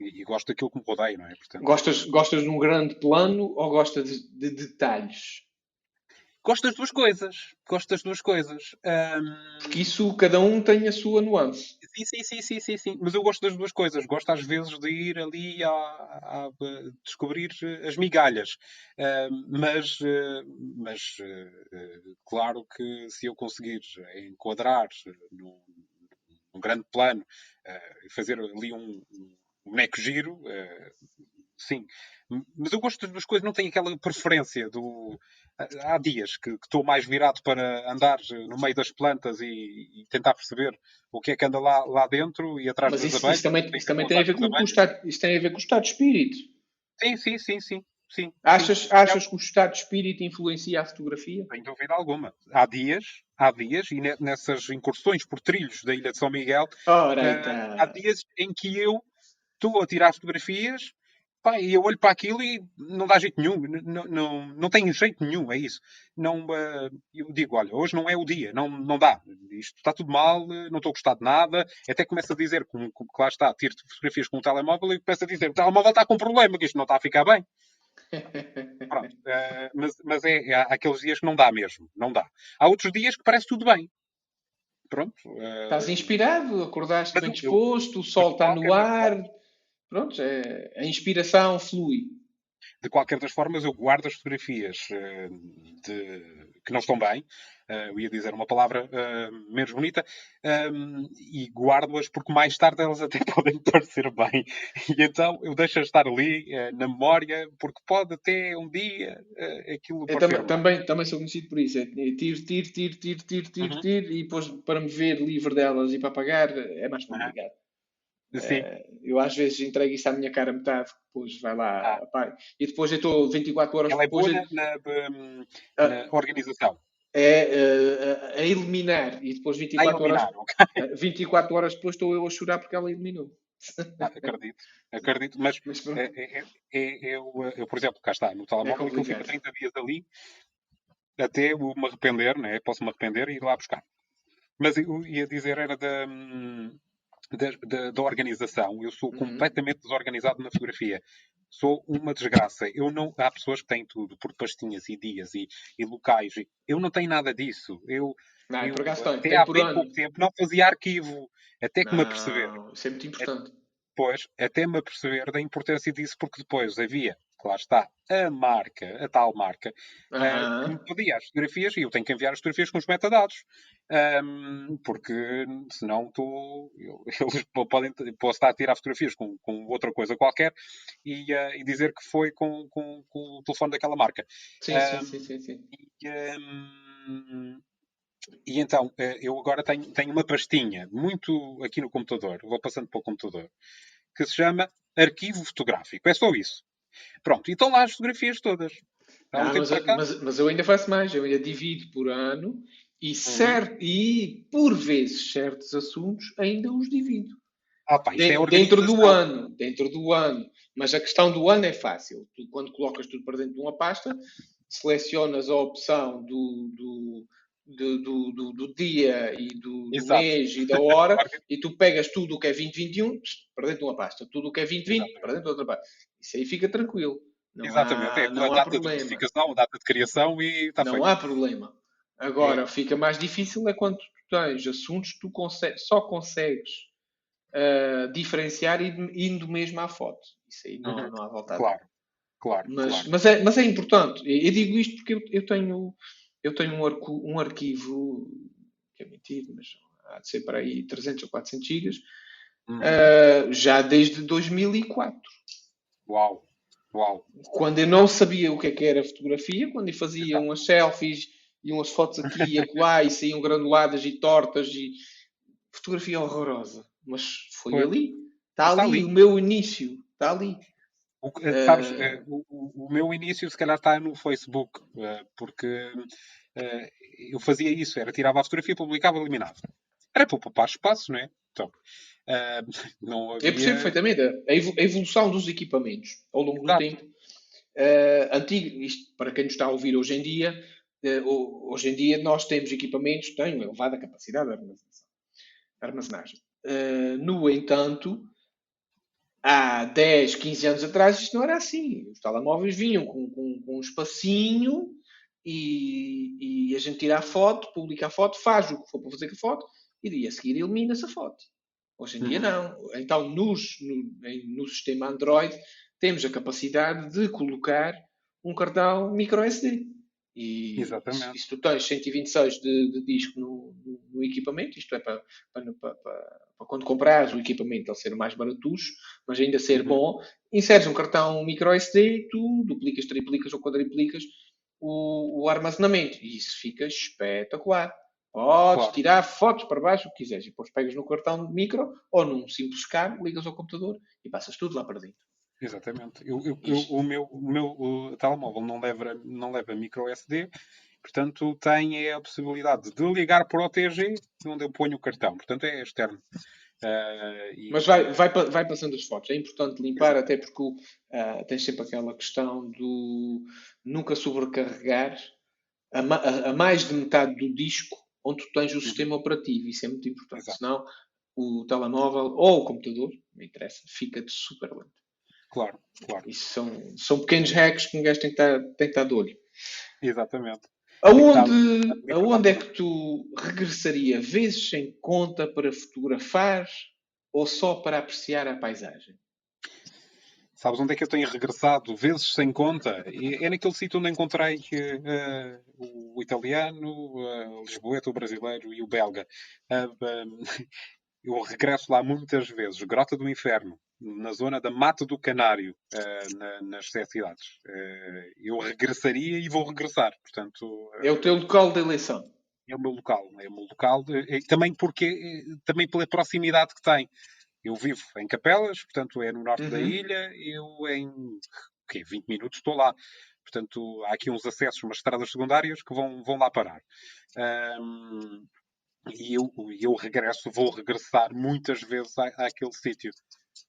e, e, gosto daquilo que me rodeia, não é?
Portanto, gostas, gostas de um grande plano ou gostas de, de detalhes?
Gosto das duas coisas. Gosto das duas coisas. Um...
Porque isso, cada um tem a sua nuance.
Sim, sim, sim, sim, sim, sim. Mas eu gosto das duas coisas. Gosto às vezes de ir ali a, a, descobrir as migalhas. Um, mas, mas claro que se eu conseguir enquadrar num, num grande plano e fazer ali um, um boneco giro, sim. Mas eu gosto das duas coisas, não tenho aquela preferência do há dias que, estou mais virado para andar no meio das plantas e, e, tentar perceber o que é que anda lá, lá dentro e atrás
Mas das isso, abelhas. Isso também, isso também tem, a ver com, o estado, isso tem a ver com o estado de espírito.
Sim, sim, sim, sim. sim
achas,
sim.
achas que o estado de espírito influencia a fotografia?
Sem dúvida alguma. Há dias, há dias, e nessas incursões por trilhos da Ilha de São Miguel,
Ora, uh, então.
há dias em que eu estou a tirar fotografias Pá, e eu olho para aquilo e não dá jeito nenhum, não, não, não tem jeito nenhum, é isso. Não, uh, eu digo, olha, hoje não é o dia, não, não dá, isto está tudo mal, não estou a gostar de nada, até começo a dizer, como, como que lá está, tiro fotografias com o telemóvel e começo a dizer, o telemóvel está com problema, que isto não está a ficar bem. Pronto, uh, mas, mas é, há aqueles dias que não dá mesmo, não dá. Há outros dias que parece tudo bem. Pronto. Uh,
Estás inspirado, acordaste bem disposto, o sol está no ar pronto, é, a inspiração flui.
De qualquer das formas, eu guardo as fotografias uh, de, que não estão bem, uh, eu ia dizer uma palavra uh, menos bonita, um, e guardo-as porque mais tarde elas até podem parecer bem. E então eu deixo-as estar ali na memória, porque pode até um dia aquilo
eu também, também, também sou conhecido por isso. É tiro, tiro, tiro, tiro, tiro, tiro, uhum. tiro, e depois para me ver livre delas e para pagar é mais complicado. Uhum. Uh, eu às vezes entrego isso à minha cara metade, depois vai lá, ah. e depois eu estou 24 horas
Ela
depois.
É boa na, na, ah. na organização.
É uh, a eliminar, e depois 24 eliminar, horas, okay. 24 horas depois estou eu a chorar porque ela eliminou.
Ah, acredito, acredito, mas, mas é, é, é, eu, eu, por exemplo, cá está, no telemóvel, é eu fico 30 dias ali até eu me arrepender, né? posso me arrepender e ir lá buscar. Mas eu ia dizer, era da. Hum, da, da, da organização. Eu sou uhum. completamente desorganizado na fotografia. Sou uma desgraça. Eu não, há pessoas que têm tudo por pastinhas e dias e, e locais. Eu não tenho nada disso. Eu,
não,
eu até há bem pouco tempo não fazia arquivo. Até que não, me aperceber.
Isso é muito importante.
Pois, até me aperceber da importância disso, porque depois havia lá está, a marca, a tal marca, uhum. uh, que me pedia as fotografias e eu tenho que enviar as fotografias com os metadados. Um, porque senão tu, eu, eles podem, posso estar a tirar fotografias com, com outra coisa qualquer e, uh, e dizer que foi com, com, com, o telefone daquela marca.
Sim, um, sim, sim, sim,
E, um, e então, uh, eu agora tenho, tenho uma pastinha muito aqui no computador, vou passando para o computador, que se chama arquivo fotográfico. É só isso. Pronto, e estão lá as fotografias todas.
Ah, um mas, mas, mas, eu ainda faço mais, eu ainda divido por ano e, uhum. e por vezes certos assuntos ainda os divido.
Ah, pá, é
De- dentro do ano, dentro do ano. Mas a questão do ano é fácil. Tu, quando colocas tudo para dentro de uma pasta, selecionas a opção do, do, do, do, do- do dia e do, do mês e da hora e tu pegas tudo o que é 2021 para dentro de uma pasta, tudo o que é 2020
Exatamente.
para dentro de outra pasta. Isso aí fica tranquilo. Não
Exatamente,
há,
é a
não há
data de
problema.
notificação, a data de criação e está
Não
feito.
há problema. Agora, fica mais difícil é quando tu tens assuntos que tu só consegues ah, diferenciar indo mesmo à foto. Isso aí não,
Uhum.
não há volta a.
Claro, claro,
Mas,
claro.
mas, é, mas é importante. Eu, eu digo isto porque eu, eu tenho, eu tenho um, arco- um arquivo, que é mentido, mas há de ser para aí 300 ou 400 gigas,
Hum.
ah, já desde 2004.
Uau, uau.
quando eu não sabia o que é que era fotografia, quando eu fazia umas selfies e umas fotos aqui e acolá e saíam granuladas e tortas e fotografia horrorosa. Mas foi
Foi.
ali. Está
Está
ali,
ali.
o meu início. Está ali.
O, eh, sabes,
Eh,
eh, o, o- meu início se calhar está no Facebook, porque eu fazia isso, era tirava a fotografia, publicava, eliminava. Era para poupar espaço, não é? Então, não havia...
Eu percebo perfeitamente a evo- a evolução dos equipamentos ao longo do
Exato.
tempo. Eh, antigo, isto para quem nos está a ouvir hoje em dia, ho- hoje em dia nós temos equipamentos que têm uma elevada capacidade de armazenagem. Eh, no entanto, há 10, 15 anos atrás isto não era assim. Os telemóveis vinham com, com- com um espacinho e, e a gente tira a foto, publica a foto, faz o que for para fazer com a foto e a seguir elimina-se a foto. Hoje em dia
Uhum.
não. Então, nos- no, no sistema Android, temos a capacidade de colocar um cartão micro SD. E
Exatamente.
se, se tu tens 126 de, de disco no, no- no equipamento, isto é para- para- para quando comprares o equipamento ele ser mais baratucho, mas ainda ser
Uhum.
bom, inseres um cartão micro SD, tu duplicas, triplicas ou quadriplicas o, o armazenamento. E isso fica espetacular. Podes
Claro.
tirar fotos para baixo, o que quiseres, e depois pegas no cartão micro ou num simples cabo, ligas ao computador e passas tudo lá para dentro.
Exatamente. Eu, eu- eu- o meu, o meu o telemóvel não leva, não leva micro SD, portanto tem a possibilidade de ligar por OTG, onde eu ponho o cartão. Portanto é externo. Eh, e-
Mas vai, vai, vai passando as fotos. É importante limpar, até porque o, ah, tens sempre aquela questão do nunca sobrecarregar a, a- a mais de metade do disco onde tu tens o sistema operativo. Isso é muito importante.
Exato.
Senão o telemóvel ou o computador, não interessa, fica-te super lento.
Claro, claro.
Isso são, são pequenos hacks que um gajo tem que estar, tem que estar de olho.
Exatamente.
Aonde, aonde é que tu regressaria vezes sem conta para fotografar ou só para apreciar a paisagem?
Sabes onde é que eu tenho regressado vezes sem conta? E É naquele sítio onde encontrei eh, o italiano, eh, o lisboeta, o brasileiro e o belga. Ah, ah, eu regresso lá muitas vezes. Grota do Inferno, na zona da Mata do Canário, eh, na- nas sete cidades. Eh, eu regressaria e vou regressar. Portanto, eh,
É o teu local de eleição.
é o meu local. É o meu local. de- também porque também pela proximidade que tem. Eu vivo em Capelas, portanto é no norte da
Uhum.
ilha. Eu em quê, 20 minutos estou lá. Portanto, há aqui uns acessos, umas estradas secundárias que vão, vão lá parar. Ahm, e eu, eu regresso, vou regressar muitas vezes à, àquele sítio.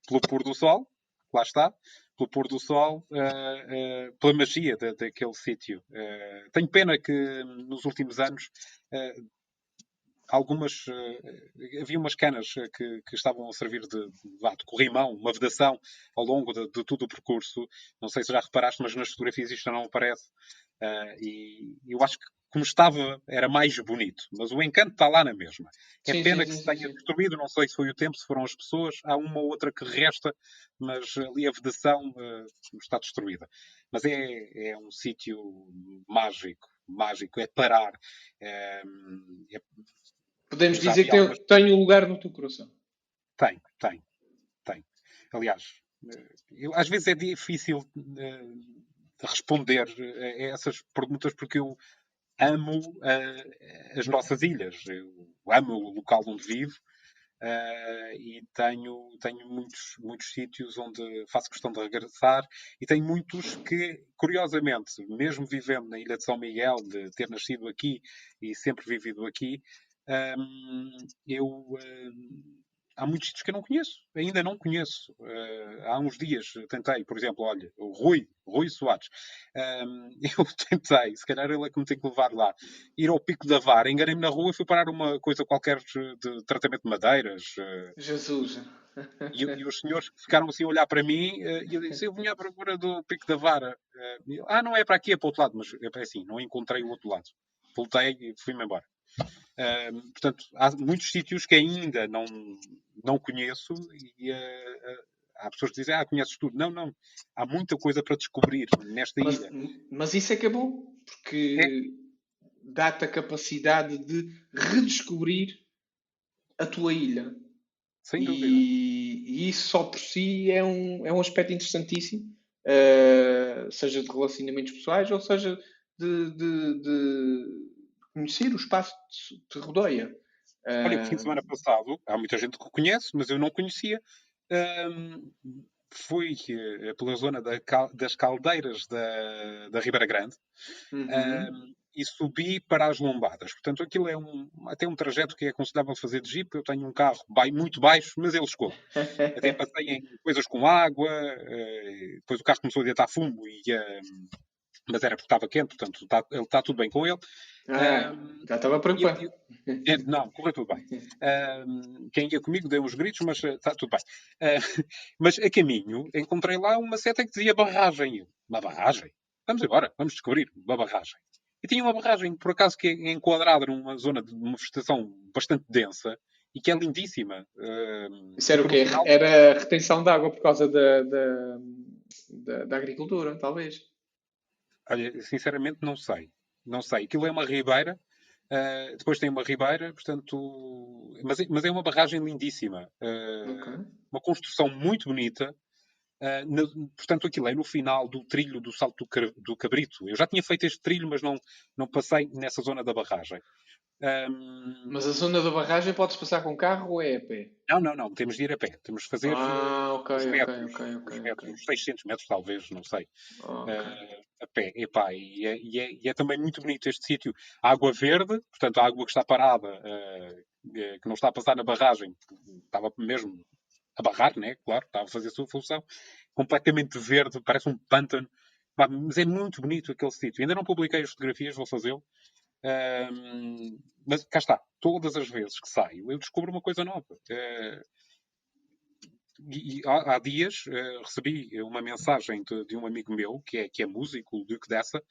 Pelo pôr do sol, lá está, pelo pôr do sol, ah, ah, pela magia da- daquele sítio. Ah, tenho pena que nos últimos anos algumas ah, havia umas canas ah, que, que estavam a servir de, de, de corrimão, uma vedação ao longo de, de todo o percurso. Não sei se já reparaste, mas nas fotografias isto não aparece. Ah, e eu acho que como estava era mais bonito, mas o encanto está lá na mesma. É
Sim,
pena
sim,
que
sim,
se tenha destruído, não sei se foi o tempo, se foram as pessoas, há uma ou outra que resta, mas ali a vedação eh, está destruída. Mas é, é um sítio mágico, mágico, é parar. É, é-
Podemos
Já
dizer que
algumas-
tem um lugar no teu coração.
tem, tem, tem. Aliás, eu- às vezes é difícil eh, responder a essas perguntas porque eu amo eh, as nossas ilhas, eu amo o local onde vivo eh, e tenho, tenho muitos, muitos sítios onde faço questão de regressar e tenho muitos que, curiosamente, mesmo vivendo na Ilha de São Miguel, de ter nascido aqui e sempre vivido aqui, hum, eu hum, há muitos sítios que eu não conheço, ainda não conheço. Uh, há uns dias tentei, por exemplo, olha, o Rui, Rui Soares, um, eu tentei, se calhar ele é que me tem que levar lá, ir ao Pico da Vara, enganei-me na rua e fui parar uma coisa qualquer de tratamento de madeiras. Uh,
Jesus!
E, e, os senhores ficaram assim a olhar para mim uh, e eu disse, eu vinha à procura do Pico da Vara. Ah, não é para aqui, é para o outro lado, mas é assim, não encontrei o outro lado. Voltei e fui-me embora portanto, há muitos sítios que ainda não, não conheço e uh, há pessoas que dizem, ah, conheces tudo. Não, não. Há muita coisa para descobrir nesta
mas,
ilha.
Mas isso é que é bom, porque é. dá-te a capacidade de redescobrir a tua ilha.
Sem dúvida.
E, e isso só por si é um, é um aspecto interessantíssimo, uh, seja de relacionamentos pessoais ou seja de, de, de conhecer o espaço que te rodeia.
Olha, o fim de semana passado, há muita gente que conhece, mas eu não conhecia. Um, fui uh, pela zona da, das caldeiras da, da Ribeira Grande uhum. um, e subi para as Lombadas. Portanto, aquilo é um, até um trajeto que é aconselhável fazer de jeep. Eu tenho um carro muito baixo, mas ele escolhe. até passei em coisas com água, uh, depois o carro começou a deitar fumo e uh, mas era porque estava quente, portanto está, ele está tudo bem com ele.
Ah, um, já estava preocupado.
É, não, correu tudo bem. Um, quem ia comigo deu uns gritos, mas está eh, tudo bem. Uh, mas a caminho encontrei lá uma seta que dizia barragem. Uma barragem? Vamos embora, vamos descobrir uma barragem. E tinha uma barragem, por acaso, que é enquadrada numa zona de uma vegetação bastante densa e que é lindíssima.
Uh, Isso era o quê? Era retenção de água por causa da, da, da, da agricultura, talvez.
Olha, sinceramente não sei. Não sei. Aquilo é uma ribeira. Uh, depois tem uma ribeira, portanto. Mas, mas é uma barragem lindíssima. Uh, okay. Uma construção muito bonita. Uh, no, portanto, aquilo é no final do trilho do Salto do, do Cabrito. Eu já tinha feito este trilho, mas não, não passei nessa zona da barragem.
Um... Mas a zona da barragem podes passar com carro ou é a pé?
Não, não, não. Temos de ir a pé. Temos de fazer
ah, okay, uns metros,
okay,
okay,
metros, uns 600 metros talvez, não sei. Uh, a pé. Epá, e, é, e, é, e é também muito bonito este sítio. Água verde, portanto a água que está parada, uh, que não está a passar na barragem, estava mesmo a barrar, né? Claro, estava a fazer a sua função. Completamente verde, parece um pântano. Mas é muito bonito aquele sítio. Ainda não publiquei as fotografias, vou fazê-lo. Um, mas cá está, todas as vezes que saio, eu descubro uma coisa nova. Uh, e, há, há, dias uh, recebi uma mensagem de, de, um amigo meu, que é, que é músico, o Duque Dessa,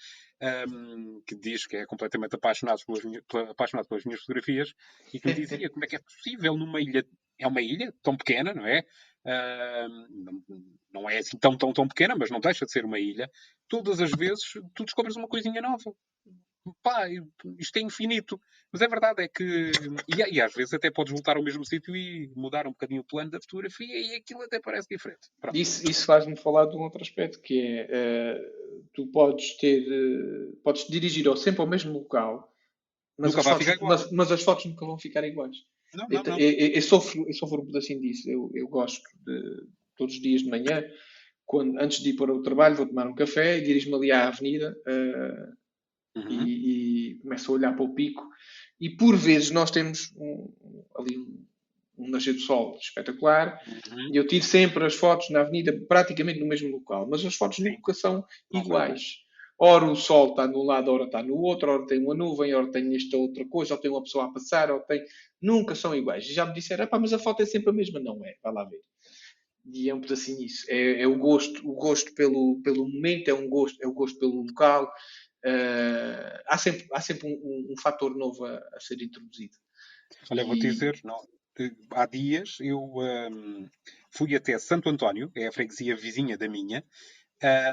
um, que diz que é completamente apaixonado pelas, minhas, apaixonado pelas minhas fotografias e que me dizia como é que é possível numa ilha, é uma ilha tão pequena, não é? Uh, não, não, é assim tão, tão, tão pequena, mas não deixa de ser uma ilha. Todas as vezes tu descobres uma coisinha nova pá, isto é infinito. Mas é verdade, é que. E, e, às vezes até podes voltar ao mesmo sítio e mudar um bocadinho o plano da fotografia e aquilo até parece diferente.
Pronto. Isso, isso faz-me falar de um outro aspecto que é uh, tu podes ter. Uh, podes dirigir ao, sempre ao mesmo local, mas as, fotos, mas, mas as, fotos, nunca vão ficar iguais.
Não, não, não.
Eu, eu, eu, sofro, eu sofro um pedacinho disso. Eu, eu gosto de todos os dias de manhã, quando, antes de ir para o trabalho, vou tomar um café e dirijo-me ali à avenida. Uh, uhum. e, e a olhar para o pico. E por vezes nós temos um, ali um, um nascer do sol espetacular uhum. eu tiro sempre as fotos na avenida praticamente no mesmo local, mas as fotos nunca são iguais. Ora o sol está num lado, ora está no outro, ora tem uma nuvem, ora tem esta outra coisa, ou tem uma pessoa a passar, ou tem. Nunca são iguais. E já me disseram, mas a foto é sempre a mesma. Não é, vai lá ver. E é um pedacinho isso. É, é, o gosto, o gosto pelo, pelo momento, é um gosto, é o gosto pelo local, há sempre, há sempre um, um, um fator novo a, a, ser introduzido.
Olha, vou-te dizer, não, há dias eu um, fui até Santo António, é a freguesia vizinha da minha,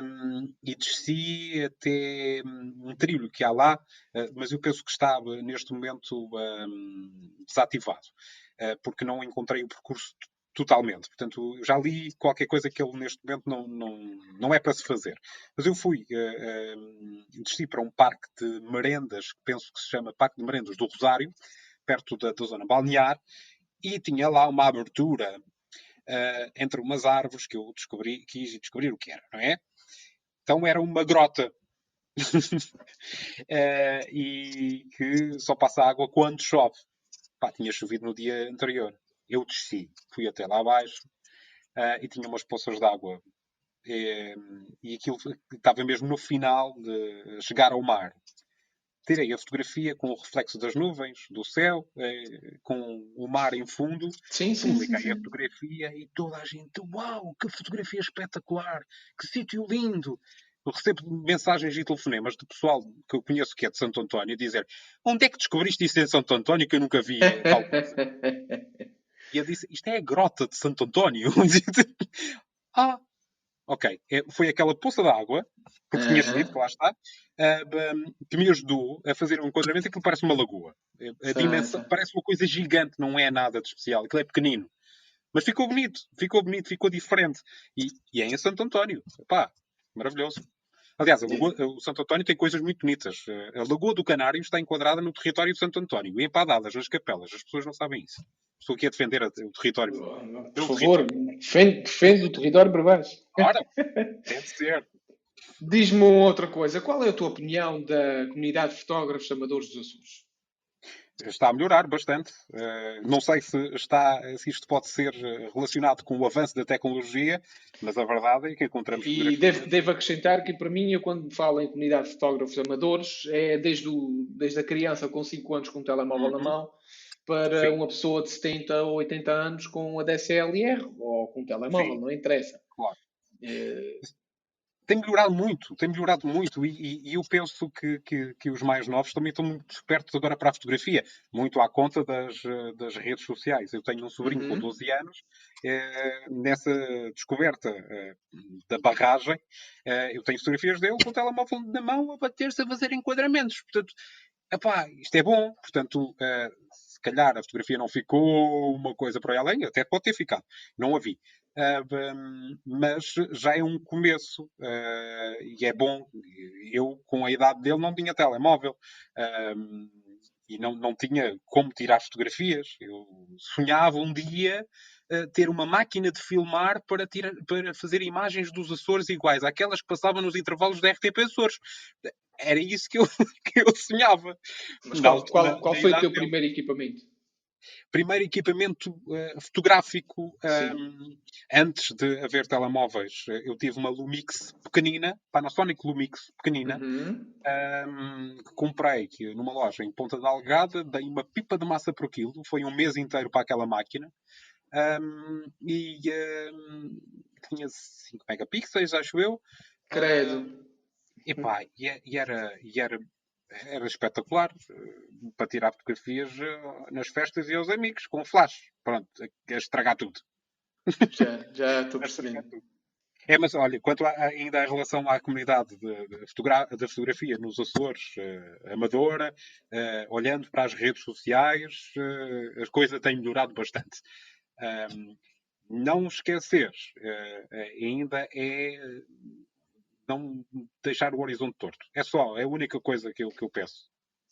um, e desci até um trilho que há lá, uh, mas eu penso que está neste momento um, desativado, uh, porque não encontrei o percurso totalmente. Portanto, já li qualquer coisa que ele neste momento não, não, não é para se fazer. Mas eu fui, uh, uh, desci para um parque de merendas, que penso que se chama Parque de Merendas do Rosário, perto da, da zona balnear, e tinha lá uma abertura uh, entre umas árvores que eu descobri, quis descobrir o que era, não é? Então era uma grota. e que só passa água quando chove. Pá, tinha chovido no dia anterior Eu desci, fui até lá abaixo uh, e tinha umas poças de água. E, e aquilo estava mesmo no final de chegar ao mar tirei a fotografia com o reflexo das nuvens, do céu, eh, com o mar em fundo.
Sim, sim,
Publiquei
sim,
a fotografia e toda a gente, uau, que fotografia espetacular, que sítio lindo. Eu recebo mensagens e telefonemas de pessoal que eu conheço que é de Santo António dizer onde é que descobriste isso em Santo António que eu nunca vi tal coisa. e eu disse, isto é a grota de Santo António. ah, ok, é, foi aquela poça de água porque tinha chovido, que lá está, uh, que me ajudou a fazer um enquadramento. Aquilo parece uma lagoa. A dimensão parece uma coisa gigante, não é nada de especial. Aquilo é pequenino. Mas ficou bonito, ficou bonito, ficou diferente. E, e é em Santo António. Pá, maravilhoso. Aliás, Lagoa, o Santo António tem coisas muito bonitas. A Lagoa do Canário está enquadrada no território de Santo António e empadadas nas capelas. As pessoas não sabem isso. Estou aqui a defender o território.
Por favor, defende, defende o território para baixo.
Ora, tem de ser.
Diz-me outra coisa. Qual é a tua opinião da comunidade de fotógrafos amadores dos Açores?
Está a melhorar bastante. Uh, não sei se, está, se isto pode ser relacionado com o avanço da tecnologia, mas a verdade é que encontramos.
E devo, devo, acrescentar que, para mim, eu quando falo em comunidade de fotógrafos amadores, é desde, o, desde a criança com 5 anos com um telemóvel uhum. na mão para Sim. uma pessoa de 70 ou 80 anos com a DSLR ou com um telemóvel, Sim. não interessa.
Claro. É tem melhorado muito, tem melhorado muito, e, e, e eu penso que, que, que, os mais novos também estão muito despertos agora para a fotografia, muito à conta das, das redes sociais. Eu tenho um sobrinho uhum. com 12 anos, é, nessa descoberta é, da barragem, eu tenho fotografias dele com o telemóvel na mão a bater-se a fazer enquadramentos. Portanto, epá, isto é bom, portanto, se calhar a fotografia não ficou uma coisa para além, até pode ter ficado, não a vi. Uh, mas já é um começo uh, e é bom. Eu, com a idade dele, não tinha telemóvel uh, e não, não tinha como tirar fotografias. Eu sonhava um dia ter uma máquina de filmar para, tirar, para fazer imagens dos Açores iguais àquelas que passavam nos intervalos da RTP Açores. Era isso que eu, que eu sonhava.
Mas qual, qual, qual foi o teu primeiro equipamento?
Primeiro equipamento uh, fotográfico um, antes de haver telemóveis. Eu tive uma Lumix pequenina, Panasonic Lumix pequenina, uhum. um, que comprei numa loja em Ponta da Algada, dei uma pipa de massa por quilo, foi um mês inteiro para aquela máquina. Um, e tinha 5 megapixels, acho eu.
Credo.
Epá, e, e, era, e era era espetacular eh, para tirar fotografias eh, nas festas e aos amigos, com flash. Pronto, a estragar tudo.
Já, já estou percebendo.
É, mas olha, quanto a, ainda em relação à comunidade de, de, fotogra de fotografia nos Açores, uh, amadora, uh, olhando para as redes sociais, uh, as coisas têm melhorado bastante. Um, não esquecer, ainda é não deixar o horizonte torto. É só, é a única coisa que eu, que eu peço.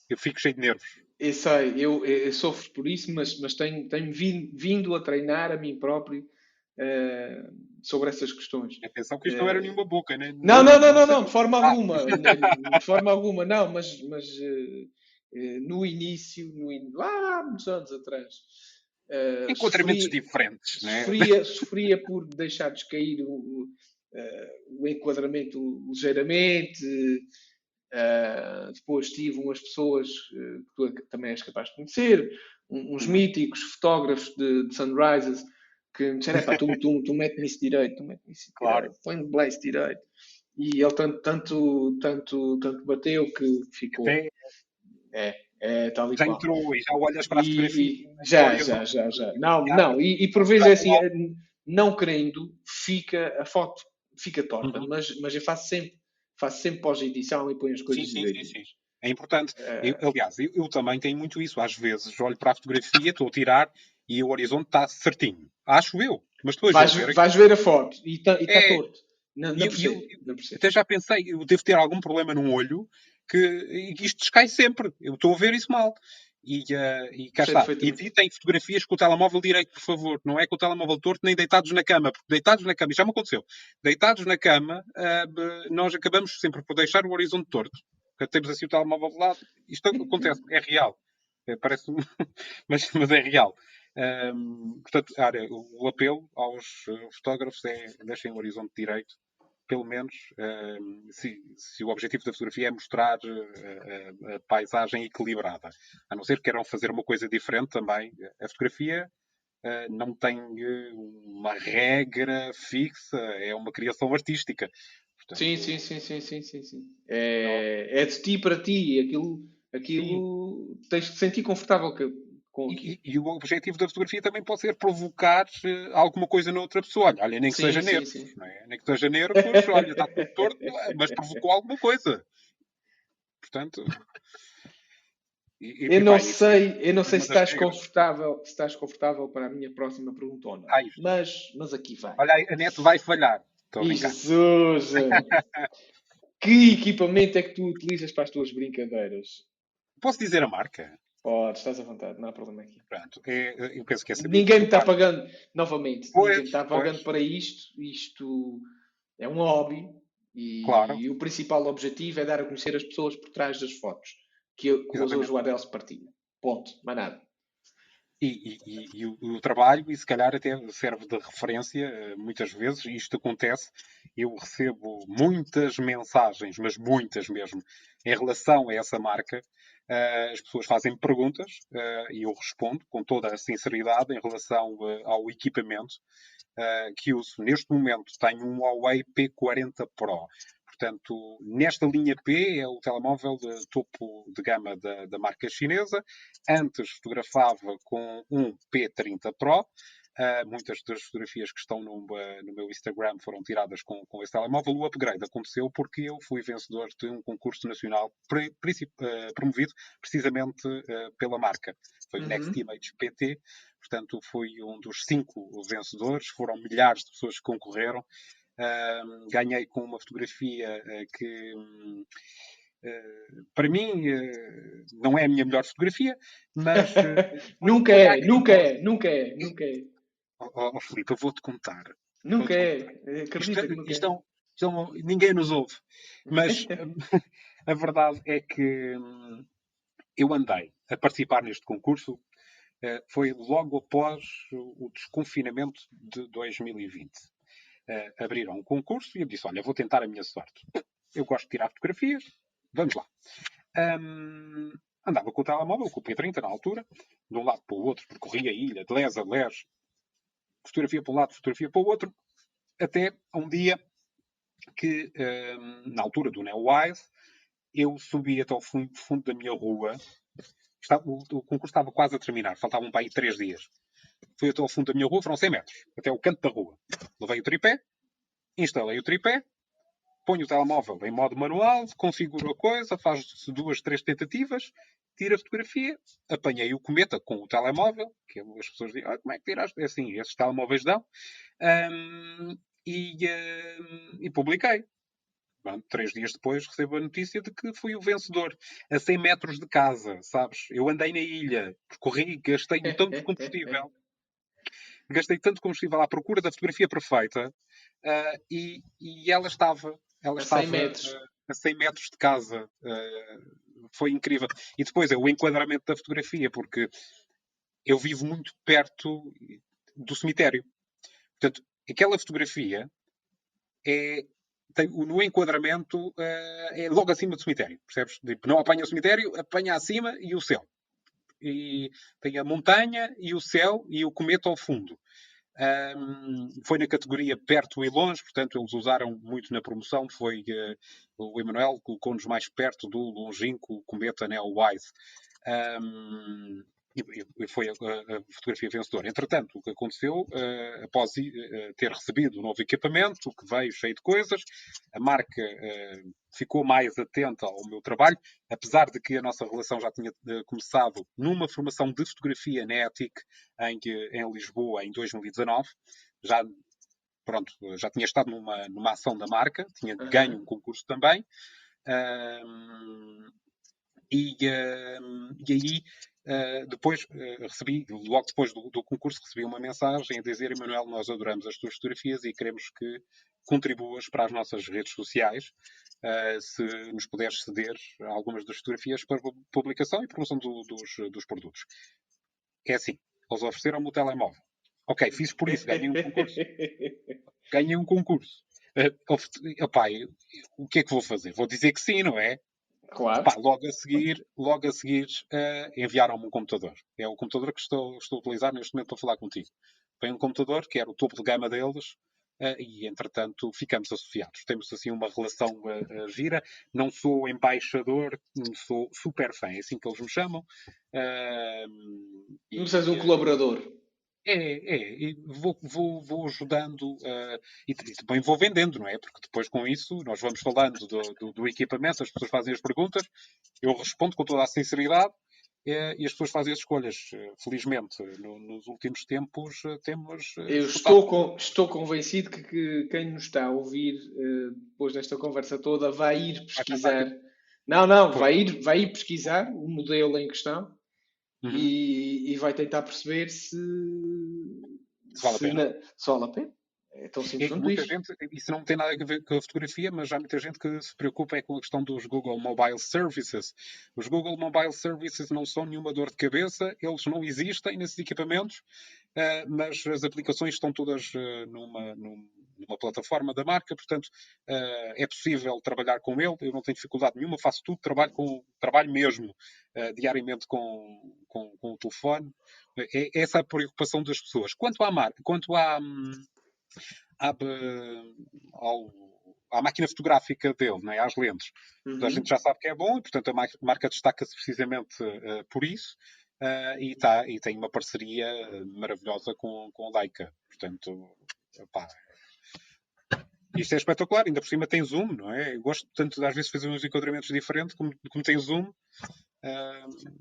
Eu fico cheio de nervos.
Eu sei, eu, eu sofro por isso, mas, mas tenho, tenho vindo a treinar a mim próprio uh, sobre essas questões.
Atenção que isto uh, não era nenhuma boca, né?
Não, não, não, não, não, de forma ah. alguma. de forma alguma, não, mas, mas uh, no início, no in... lá há muitos anos atrás.
Encontramentos sofria, diferentes, né?
Sofria, sofria por deixar descair o, uh, o enquadramento ligeiramente. Uh, depois tive umas pessoas uh, que tu também és capaz de conhecer, uns uhum. míticos fotógrafos de, de sunrises que me disseram, tu, tu, tu mete-me isso direito, tu mete-me isso claro. põe-me blaze direito. E ele tanto, tanto, tanto, tanto bateu que ficou.
Tem...
É, é tal e
já
qual.
entrou e já olhas para a fotografia.
Já, já, já, já. Não, não, e, e por vezes é assim, não querendo, fica a foto fica torta, uhum. mas, mas eu faço sempre, faço sempre pós-edição e ponho as coisas
sim, sim, sim, sim, É importante. Eu, eh, aliás, eu, eu, também tenho muito isso. Às vezes olho para a fotografia, estou a tirar e o horizonte está certinho. Acho eu. Mas depois
vais, ver, vais ver a foto e está tá é, torto. Não, não, eu, percebo, não percebo.
Até já pensei, eu devo ter algum problema no olho que isto descai sempre. Eu estou a ver isso mal. E, uh, e cá está. Evitem fotografias com o telemóvel direito, por favor. Não é com o telemóvel torto, nem deitados na cama. Porque deitados na cama, já me aconteceu. Deitados na cama, uh, nós acabamos sempre por deixar o horizonte torto. Porque temos assim o telemóvel de lado. Isto acontece, é real. É, parece mas, mas é real. Um, portanto, área, o apelo aos fotógrafos é deixem o horizonte direito, pelo menos, um, se, se, o objetivo da fotografia é mostrar a, a, a, paisagem equilibrada. A não ser que queiram fazer uma coisa diferente também. A fotografia uh, não tem uma regra fixa, é uma criação artística.
Portanto, sim, sim, sim, sim, sim, sim, sim. É, é de ti para ti, aquilo, aquilo tens de sentir confortável com
e, e, o objetivo da fotografia também pode ser provocar uh, alguma coisa na outra pessoa. Olha, nem que sim, seja sim. É? nem que seja nervos, olha, está tudo torto, mas provocou alguma coisa. Portanto.
E, eu, não sei, eu não sei se estás confortável, se estás confortável para a minha próxima pergunta ou não. Ai, mas, mas aqui vai.
Olha, a net vai falhar.
Jesus! que equipamento é que tu utilizas para as tuas brincadeiras?
Posso dizer a marca?
Pode, estás à vontade, não há problema aqui.
Pronto, é, eu penso que é
Ninguém me está pagando, novamente, pois, ninguém me está pagando pois. para isto. Isto é um hobby e, claro. e, o principal objetivo é dar a conhecer as pessoas por trás das fotos que, que os usuários partilham. Ponto, mais nada.
E, e, e, o, o, trabalho, e se calhar até serve de referência, eh, muitas vezes, e isto acontece, eu recebo muitas mensagens, mas muitas mesmo, em relação a essa marca, as pessoas fazem perguntas uh, e eu respondo com toda a sinceridade em relação uh, ao equipamento que uso. Neste momento tenho um Huawei P40 Pro. Portanto, nesta linha P é o telemóvel de topo de gama da, da marca chinesa. Antes fotografava com um P30 Pro. Uh, muitas das fotografias que estão no, uh, no meu Instagram foram tiradas com, com esse telemóvel. O upgrade aconteceu porque eu fui vencedor de um concurso nacional pre, uh, promovido precisamente pela marca. Foi o uhum. Next Image PT. Portanto, fui um dos cinco vencedores. Foram milhares de pessoas que concorreram. ganhei com uma fotografia que. Uh, para mim uh, não é a minha melhor fotografia, mas uh,
nunca, é, nunca é, nunca é, nunca é,
Oh, oh Filipe, eu vou-te contar.
Nunca vou é. Contar. Isto, que nunca
isto é. Isto é ninguém nos ouve. Mas a verdade é que hum, eu andei a participar neste concurso. Eh, foi logo após o desconfinamento de 2020. Eh, abriram um concurso e eu disse: Olha, vou tentar a minha sorte. Eu gosto de tirar fotografias, vamos lá. Um, andava com o telemóvel, com o P30 na altura, de um lado para o outro, percorria a ilha de les a les, fotografia para um lado, fotografia para o outro, até a um dia que, um, na altura do NeoWise, eu subi até ao fundo, fundo da minha rua. O, o, concurso estava quase a terminar, faltavam para aí três dias. Fui até ao fundo da minha rua, foram 100 metros, até o canto da rua. Levei o tripé, instalei o tripé, ponho o telemóvel em modo manual, configuro a coisa, faz duas, três tentativas tiro a fotografia, apanhei o cometa com o telemóvel, que as pessoas dizem, ah, como é que tiraste? É assim, esses telemóveis dão. Um, e, um, e publiquei. Bom, três dias depois recebo a notícia de que fui o vencedor a 100 metros de casa, sabes? Eu andei na ilha, percorri, gastei tanto combustível, gastei tanto combustível à procura da fotografia perfeita uh, e, e, ela estava, ela
a
estava
100 metros.
Uh, a 100 metros de casa. Uh, foi incrível. E depois é o enquadramento da fotografia, porque eu vivo muito perto do cemitério. Portanto, aquela fotografia é. Tem, no enquadramento uh, é logo acima do cemitério, percebes? Tipo, não apanha o cemitério, apanha acima e o céu. E tem a montanha e o céu e o cometa ao fundo. Um, foi na categoria perto e longe, portanto eles usaram muito na promoção. Foi uh, o Emanuel colocou-nos mais perto do longínquo cometa Neowise. Um, e foi a, fotografia vencedora. Entretanto, o que aconteceu, uh, após uh, ter recebido o novo equipamento, que veio cheio de coisas, a marca uh, ficou mais atenta ao meu trabalho, apesar de que a nossa relação já tinha começado numa formação de fotografia na ETIC em, em Lisboa em 2019. Já, pronto, já tinha estado numa, numa ação da marca, tinha uhum. ganho um concurso também. e, e aí Uh, depois uh, recebi, logo depois do, do, concurso, recebi uma mensagem a dizer: Emanuel, nós adoramos as tuas fotografias e queremos que contribuas para as nossas redes sociais. Uh, se nos puderes ceder algumas das fotografias para publicação e promoção do, dos, dos produtos. É assim, Eles ofereceram-me o telemóvel. Ok, fiz por isso, ganhei um concurso. ganhei um concurso. Uh, opá, o que é que vou fazer? Vou dizer que sim, não é?
Claro.
Logo a seguir, logo a seguir uh, enviaram-me um computador. É o computador que estou, estou a utilizar neste momento para falar contigo. Foi um computador que era o topo de gama deles uh, e, entretanto, ficamos associados. Temos assim uma relação uh, gira. Não sou embaixador, sou super fã, é assim que eles me chamam.
Uh, não és um colaborador.
É, é, e vou, vou, vou ajudando uh, e, e, também vou vendendo, não é? Porque depois com isso nós vamos falando do, do, do equipamento, as pessoas fazem as perguntas, eu respondo com toda a sinceridade uh, e as pessoas fazem as escolhas. Uh, felizmente, no, nos últimos tempos temos.
eu estou, com, estou convencido que, que, quem nos está a ouvir depois desta conversa toda vai ir pesquisar. Não, não, vai ir, vai ir pesquisar o modelo em questão uhum. e, e, vai tentar perceber se,
se vale a pena. Na,
se vale a pena. É tão simples quanto muita
gente, isso não tem nada a ver com a fotografia, mas há muita gente que se preocupa é com a questão dos Google Mobile Services. Os Google Mobile Services não são nenhuma dor de cabeça, eles não existem nesses equipamentos, mas as aplicações estão todas uh, numa, numa, plataforma da marca, portanto uh, é possível trabalhar com ele, eu não tenho dificuldade nenhuma, faço tudo, trabalho, com, trabalho mesmo diariamente com, com, com, o telefone. É, é essa a preocupação das pessoas. Quanto à marca, quanto à. Hum, à, ao, à máquina fotográfica dele, né, às lentes. Uhum. A gente já sabe que é bom e, portanto, a marca destaca-se precisamente uh, por isso. Uh, e, tá, e tem uma parceria maravilhosa com, com a Leica. Portanto, opá, isto é espetacular. Ainda por cima tem zoom, não é? Eu gosto tanto de às vezes fazer uns enquadramentos diferentes, como, como tem zoom. Uh,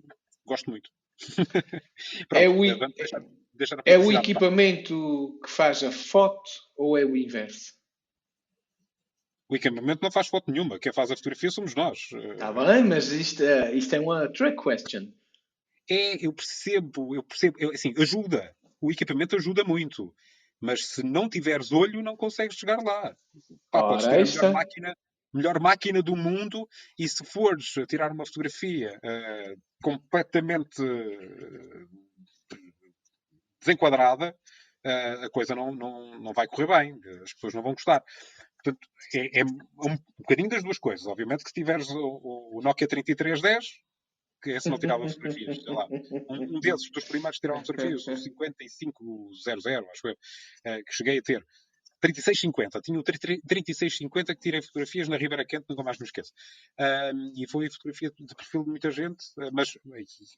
gosto muito.
Pronto, é o, deixar, deixar é o equipamento que faz a foto ou é o inverso?
O equipamento não faz foto nenhuma. Quem faz a fotografia somos nós.
Está bem, mas isto, é, isto é uma trick question.
É, eu percebo, eu percebo. Eu, assim, ajuda. O equipamento ajuda muito. Mas se não tiveres olho, não consegues chegar lá. Pá, Ora, podes ter esta... a melhor máquina, melhor máquina do mundo e se fores tirar uma fotografia uh, completamente uh, desenquadrada, uh, a coisa não, não, não vai correr bem, as pessoas não vão gostar. Portanto, é, é um bocadinho das duas coisas. Obviamente que se tiveres o, o Nokia 3310, que esse não tirava fotografias, sei lá. Um, um desses, dos primeiros que tiravam fotografias, o 5500, acho eu, que cheguei a ter. 3650. Tinha o 3650 que tirei fotografias na Ribeira Quente, nunca mais me esqueço. Um, e foi fotografia de perfil de muita gente, ah, mas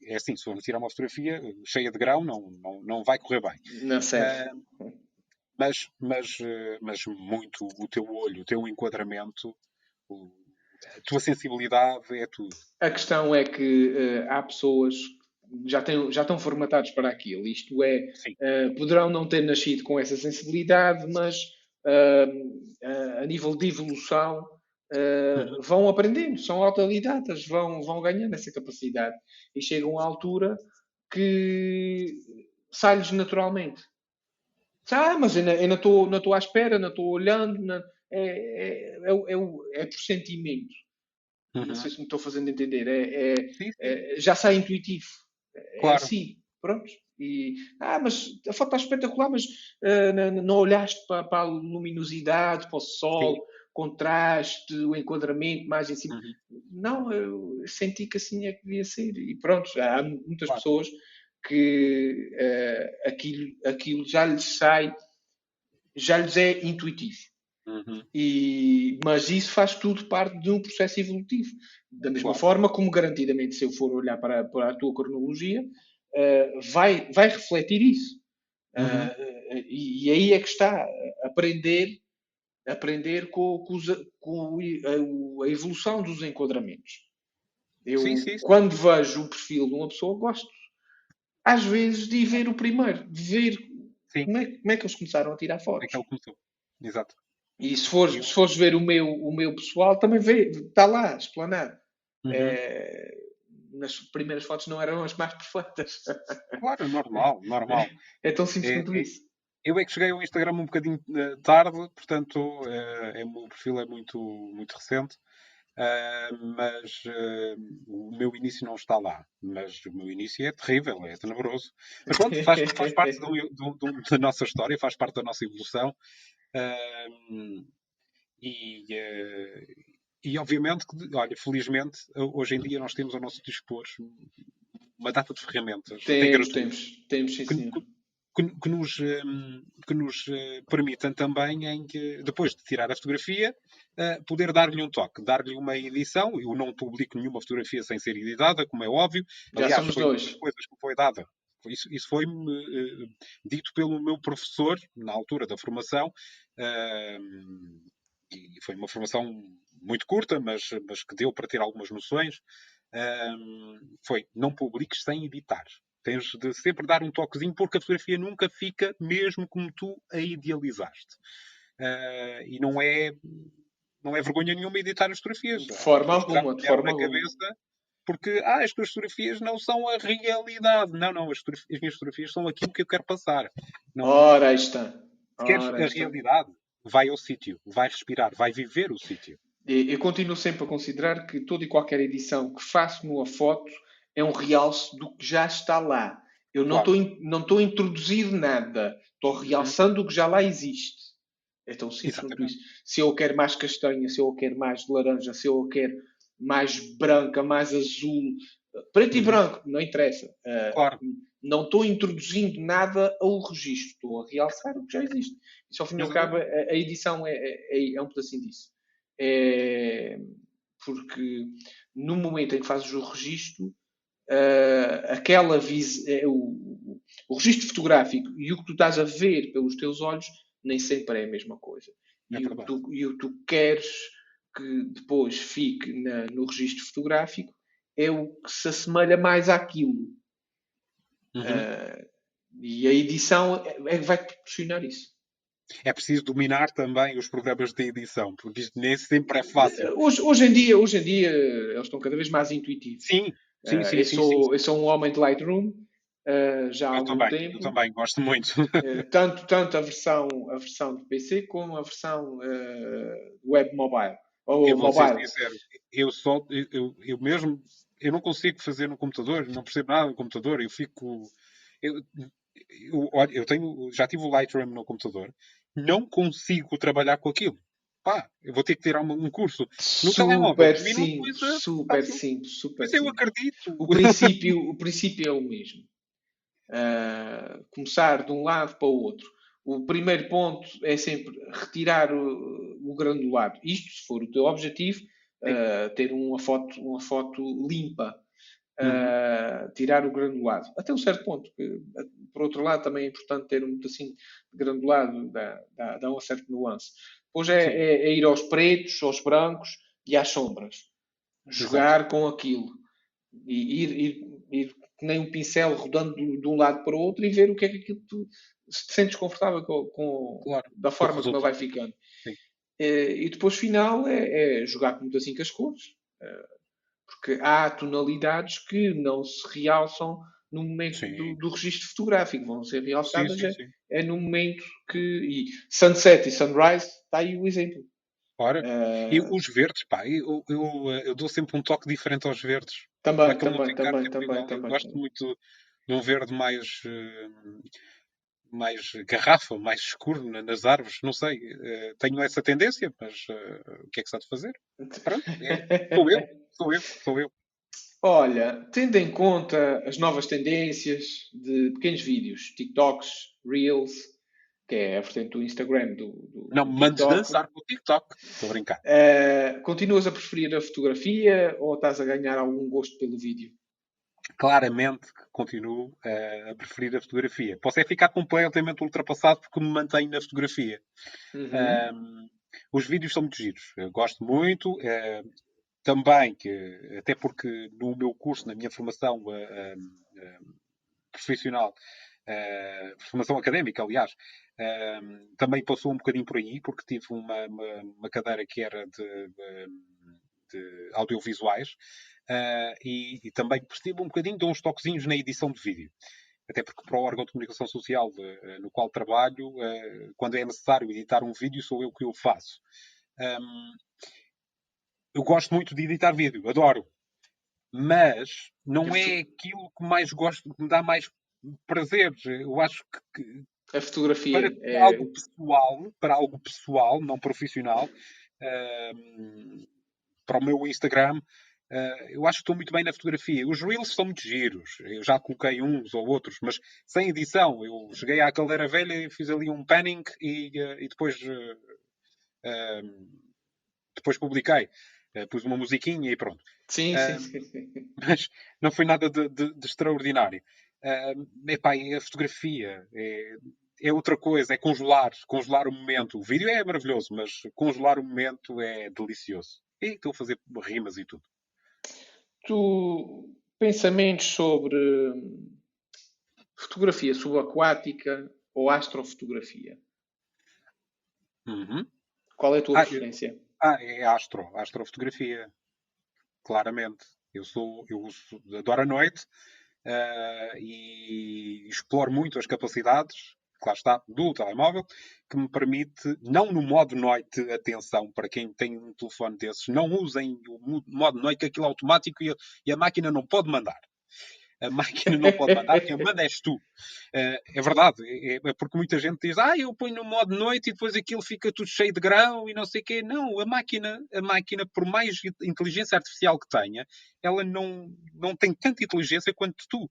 é assim, se for tirar uma fotografia cheia de grau, não, não, não vai correr bem.
Não sei.
Uh, mas, mas, mas muito o teu olho, o teu enquadramento, a tua sensibilidade é tudo.
A questão é que uh, há pessoas já, têm, já estão formatados para aquilo. Isto é, uh, poderão não ter nascido com essa sensibilidade, mas uh, a nível de evolução uhum. vão aprendendo, são autodidatas, vão, vão ganhando essa capacidade e chegam à altura que sai-lhes naturalmente. Ah, mas eu não estou à espera, não estou olhando, não, é, é, é, é, é por sentimento. Uhum. Não sei se me estou fazendo entender. É, é, é já sai intuitivo. É claro. assim, pronto. E, ah, mas a foto está espetacular, mas uh, não, não, olhaste para, para, a luminosidade, para o sol, Sim. contraste, o enquadramento mais em cima. Uhum. Não, eu senti que assim é que devia ser. E pronto, há muitas claro. pessoas que uh, aquilo, aquilo já lhes sai, já lhes é intuitivo. Uhum. E, mas isso faz tudo parte de um processo evolutivo. Da mesma claro. forma como, garantidamente, se eu for olhar para, para a tua cronologia, uh, vai, vai refletir isso. Uhum. Uh, e, e, aí é que está aprender, aprender com, com, os, com a, evolução dos enquadramentos. Eu, sim, sim, sim. quando vejo o perfil de uma pessoa, gosto, às vezes, de ver o primeiro, de ver como é, como é que eles começaram a tirar fotos.
É que ele começou. Exato.
E se fores, se fores ver o meu, o meu pessoal, também vê, está lá, explanado. Uhum. É, nas primeiras fotos não eram as mais perfeitas.
Claro, normal, normal.
É, é tão simples é, quanto
é,
isso.
Eu é que cheguei ao Instagram um bocadinho eh, tarde, portanto, é, é, o meu perfil é muito, muito recente. Uh, mas uh, o meu início não está lá. Mas o meu início é terrível, é tenebroso. Mas pronto, faz, faz parte do, do, do, da nossa história, faz parte da nossa evolução. E, e obviamente, olha, felizmente, hoje em dia nós temos ao nosso dispor uma data de ferramentas.
Temos, temos, temos, sim,
que, que, que, nos, que nos eh, permitam também, em que, depois de tirar a fotografia, eh, poder dar-lhe um toque, dar-lhe uma edição. Eu não publico nenhuma fotografia sem ser editada, como é óbvio.
Já Aliás, somos
foi
dois.
Uma das coisas que foi dada isso, isso foi-me uh, dito pelo meu professor na altura da formação uh, e foi uma formação muito curta, mas, mas que deu para ter algumas noções. Uh, foi não publiques sem editar. Tens de sempre dar um toquezinho, porque a fotografia nunca fica mesmo como tu a idealizaste. E não é, não é vergonha nenhuma editar as fotografias.
De forma alguma, de forma alguma.
Cabeça, porque ah, as tuas fotografias não são a realidade. Não, não, as, as minhas fotografias são aquilo que eu quero passar. Não,
Ora, aí está.
Se queres a realidade, vai ao sítio, vai respirar, vai viver o sítio.
Eu continuo sempre a considerar que toda e qualquer edição que faço numa foto é um realce do que já está lá. Eu não estou claro. não estou a introduzir nada, estou realçando o que já lá existe. É tão simples quanto isso. Se eu quero mais castanha, se eu quero mais laranja, se eu quero mais branca, mais azul, preto uhum. e branco, não interessa.
Uh, claro.
Não estou introduzindo nada ao registro, estou a realçar o que já existe. E se ao fim e ao cabo, a, a edição é, é, é, um pedacinho disso. É, porque no momento em que fazes o registro, uh, aquela vis é, o, o registro fotográfico e o que tu estás a ver pelos teus olhos nem sempre é a mesma coisa. É e, o tu, e, o que tu, queres que depois fique na, no registro fotográfico é o que se assemelha mais àquilo. Uhum. Uh, e a edição é, é, vai proporcionar isso.
É preciso dominar também os programas de edição, porque isto nem sempre é fácil.
Hoje, hoje, em, dia, hoje em dia eles estão cada vez mais intuitivos.
Sim, Sim, sim,
eu,
sim,
sou,
sim,
eu sou um homem de Lightroom uh, já há
eu
algum
também,
tempo.
Eu também, gosto muito.
Uh, tanto, tanto a versão, a versão de PC como a versão uh, web mobile. Ou
eu
mobile.
Sincero, eu só, eu, eu mesmo, eu não consigo fazer no computador, não percebo nada no computador, eu fico. Eu, eu, eu tenho, já tive o Lightroom no computador, não consigo trabalhar com aquilo pá, eu vou ter que tirar um curso
no super telemóvel. Simples, coisa, super simples, super
Mas
simples.
eu acredito.
O princípio, o princípio é o mesmo. Uh, começar de um lado para o outro. O primeiro ponto é sempre retirar o, o granulado. Isto, se for o teu objetivo, uh, ter uma foto, uma foto limpa. Uh, tirar o granulado. Até um certo ponto. Por outro lado, também é importante ter um pedacinho de granulado, dá, dá, dá uma certa nuance. Hoje é, é, é, ir aos pretos, aos brancos e às sombras. Jogar Exato. com aquilo. E ir, ir, ir nem um pincel rodando de, de, um lado para o outro e ver o que é que aquilo tu se te sentes confortável com, com claro. da forma como ele vai ficando. Sim. Eh, e depois final é, é jogar muito assim com as cores. Eh, porque há tonalidades que não se realçam no momento do, do, registro fotográfico, vão ser realçadas sim, sim, é, é, no momento que. E sunset e sunrise, está aí o exemplo.
Ora, e os verdes, pá, eu, eu, eu, dou sempre um toque diferente aos verdes.
Também, também, também, também, também,
Gosto muito de um verde mais. Uh, mais garrafa, mais escuro nas árvores, não sei. Tenho essa tendência, mas o que é que se há de fazer? Pronto, é, sou eu, sou eu, sou eu.
Olha, tendo em conta as novas tendências de pequenos vídeos, TikToks, Reels, que é a vertente do Instagram do, do
Não mandes dançar com o TikTok, estou a brincar.
Uh, continuas a preferir a fotografia ou estás a ganhar algum gosto pelo vídeo?
Claramente que continuo uh, a preferir a fotografia. Posso é ficar completamente ultrapassado porque me mantenho na fotografia. Uhum. Um, os vídeos são muito giros. Eu gosto muito. Uh, também, que, até porque no meu curso, na minha formação profissional, formação académica, aliás, também passou um bocadinho por aí, porque tive uma, uma, uma cadeira que era de, de, audiovisuais e, e, também percebo um bocadinho, dou uns toquezinhos na edição de vídeo até porque para o órgão de comunicação social no qual trabalho, quando é necessário editar um vídeo, sou eu que o faço. Um, eu gosto muito de editar vídeo, adoro. Mas não é aquilo que mais gosto, que me dá mais prazer. Eu acho que
a fotografia
para
é...
algo pessoal, para algo pessoal, não profissional, uh, para o meu Instagram, uh, eu acho que estou muito bem na fotografia. Os Reels são muito giros. Eu já coloquei uns ou outros, mas sem edição. Eu cheguei à caldeira velha e fiz ali um panning e, uh, e depois, depois publiquei. pus uma musiquinha e pronto.
Sim, sim, sim,
Mas não foi nada de, de, de extraordinário. Uh, epá, a fotografia é, é, outra coisa, é congelar, congelar o momento. O vídeo é maravilhoso, mas congelar o momento é delicioso. E estou a fazer rimas e tudo.
Tu, pensamentos sobre fotografia subaquática ou astrofotografia?
Uhum.
Qual é a tua ah, preferência?
Ah, é astro, astrofotografia. Claramente. Eu sou, eu adoro a noite, uh, e exploro muito as capacidades, que lá está, do telemóvel, que me permite, não no modo noite, atenção, para quem tem um telefone desses, não usem o modo noite, que aquilo é automático e a, e a máquina não pode mandar a máquina não pode mandar, quem manda és tu. Uh, é verdade, é, é, porque muita gente diz, ah, eu ponho no modo noite e depois aquilo fica tudo cheio de grão e não sei o quê. Não, a máquina, a máquina, por mais inteligência artificial que tenha, ela não, não tem tanta inteligência quanto tu.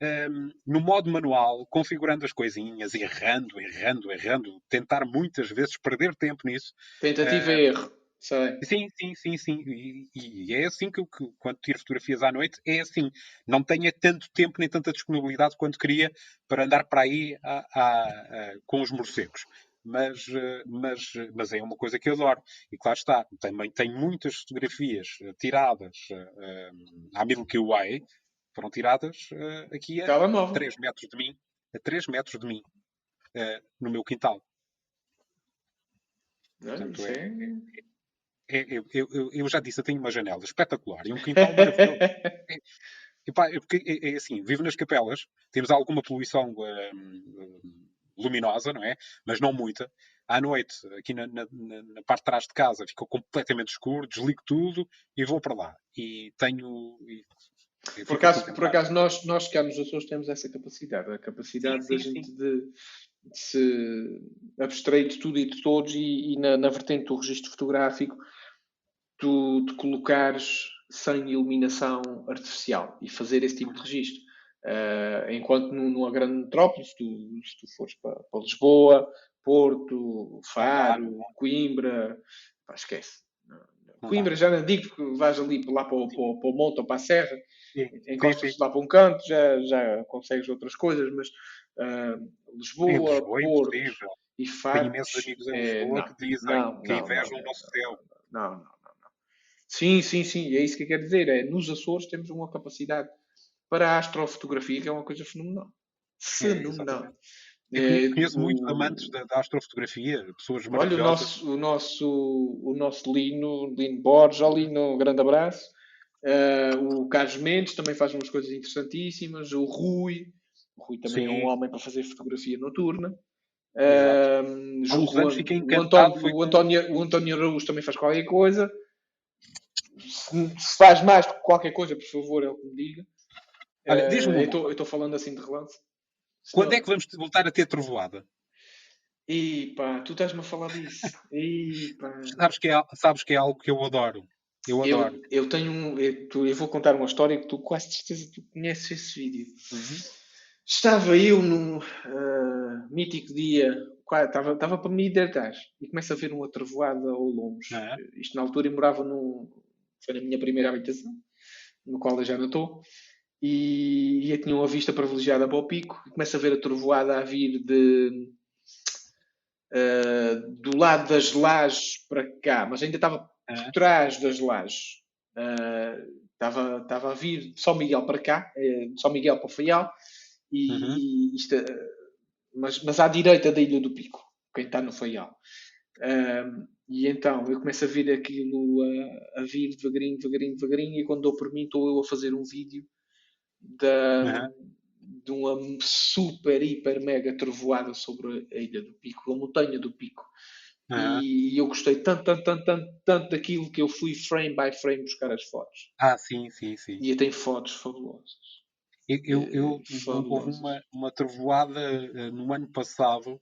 Um, ehm, no modo manual, configurando as coisinhas, errando, errando, errando, tentar muitas vezes perder tempo nisso.
Tentativa uh, e erro.
Sei. Sim, sim, sim, sim. E, e é assim que, que, quando tiro fotografias à noite, é assim. Não tenho tanto tempo nem tanta disponibilidade quanto queria para andar para aí a, a, a, com os morcegos. Mas, mas, mas é uma coisa que eu adoro. E claro está, também tenho muitas fotografias tiradas uh, à Milky Way, foram tiradas uh, aqui a 3 metros de mim, a 3 metros de mim, uh, no meu quintal.
Portanto, é, é
é, eu, eu, eu, já disse, eu tenho uma janela espetacular e um quintal maravilhoso. é, é, porque é, é, assim, vivo nas capelas, temos alguma poluição hum, luminosa, não é? Mas não muita. À noite, aqui na, na, na, parte de trás de casa, fica completamente escuro, desligo tudo e vou para lá. E tenho. E,
por acaso, por acaso nós, nós cá nos Açores temos essa capacidade, a capacidade sim, sim, da gente de, de, se abstrair de tudo e de todos e, e na, na vertente do registro fotográfico tu te colocares sem iluminação artificial e fazer esse tipo de registro. Uh, enquanto numa grande metrópole, se tu, se tu fores para, para Lisboa, Porto, Faro, Coimbra, pá, esquece. Coimbra já não digo que vais ali lá para o, para, o, para o monte ou para a serra, encostas lá para um canto, já, já consegues outras coisas, mas uh, Lisboa, Lisboa, Porto e Faro.
Tenho imensos amigos em é, Lisboa é, que dizem não, que invejam o nosso céu.
Não, não. Sim, sim, sim, é isso que eu quero dizer. É, nos Açores temos uma capacidade para a astrofotografia que é uma coisa fenomenal. Fenomenal.
É, eu conheço muitos amantes da, da, astrofotografia, pessoas maravilhosas.
Olha, o nosso, o nosso, o nosso Lino, Lino Borges, Lino, um grande abraço. Uh, o Carlos Mendes também faz umas coisas interessantíssimas. O Rui, o Rui também Sim. é um homem para fazer fotografia noturna. Uh,
o,
António, o, António, o António Araújo também faz qualquer coisa se, se faz mais do que qualquer coisa, por favor, é o que me diga. Olha, uh, diz-me. Eu estou falando assim de relance.
Quando é que vamos voltar a ter trovoada?
E pá, tu estás-me a falar disso. E,
sabes, que é, sabes que é algo que eu adoro. Eu adoro.
Eu, eu tenho um. Eu, tu, eu, vou contar uma história que tu quase certeza tu conheces esse vídeo. Uhum. Estava eu num uh, mítico dia, estava, estava para me hidratar e começo a ver uma trovoada ao longe. Uhum. Isto na altura eu morava num, foi na minha primeira habitação, no qual eu já não estou, e, e tinha uma vista privilegiada para o pico, e começo a ver a trovoada a vir de, uh, do lado das lajes para cá, mas ainda estava por trás das lajes. Uh, estava, estava a vir de São Miguel para cá, de São Miguel para o Faial, e, uhum. e isto, mas, mas à direita da Ilha do Pico, quem está no Faial. Um, e então eu começo a ver aquilo a, a, vir devagarinho, devagarinho, devagarinho, e quando dou por mim estou eu a fazer um vídeo da, uhum. de uma super, hiper, mega trovoada sobre a ilha do Pico, a montanha do Pico.
Aham.
E eu gostei tanto, tanto, tanto, tanto, tanto daquilo que eu fui frame by frame buscar as fotos.
Ah, sim, sim, sim.
E eu tenho fotos fabulosas.
Eu, eu,
Eh,
eu- houve uma, uma trovoada eh, no ano passado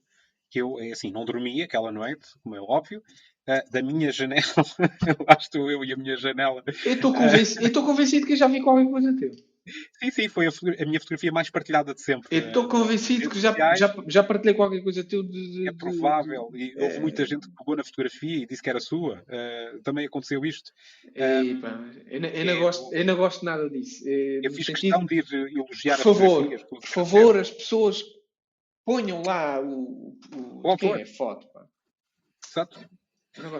que eu, é assim, não dormia aquela noite, como é óbvio, eh, da minha janela, lá estou eu e a minha janela.
Eu estou estou convencido que já vi qualquer coisa teu.
Sim, sim, foi a, a minha fotografia mais partilhada de sempre.
Eu estou convencido que já, já, já partilhei qualquer coisa teu de. de-
É
de-
provável, e houve
é-
muita gente que pegou na fotografia e disse que era sua. Eh, também aconteceu isto.
Ei, pá, eu, não- eu não
é,
gosto, eu não gosto nada disso. Eh,
Eu fiz
sentido,
questão de ir elogiar
por
as
favor, por favor, as pessoas ponham lá o, o,
O
quem é foto. Pá.
Exato.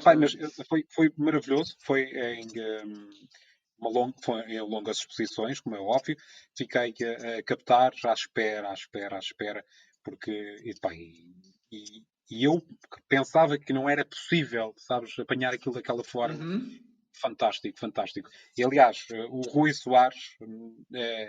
Pai, mas eh, foi, foi maravilhoso. Foi em, ehm, uma long, foi em longas exposições, como é óbvio. Fiquei a, a captar à espera, à espera, à espera, porque e, pá, e, e- e eu pensava que não era possível, sabes, apanhar aquilo daquela forma.
Uhum.
Fantástico, fantástico. E aliás, eh, o Rui Soares hum, é,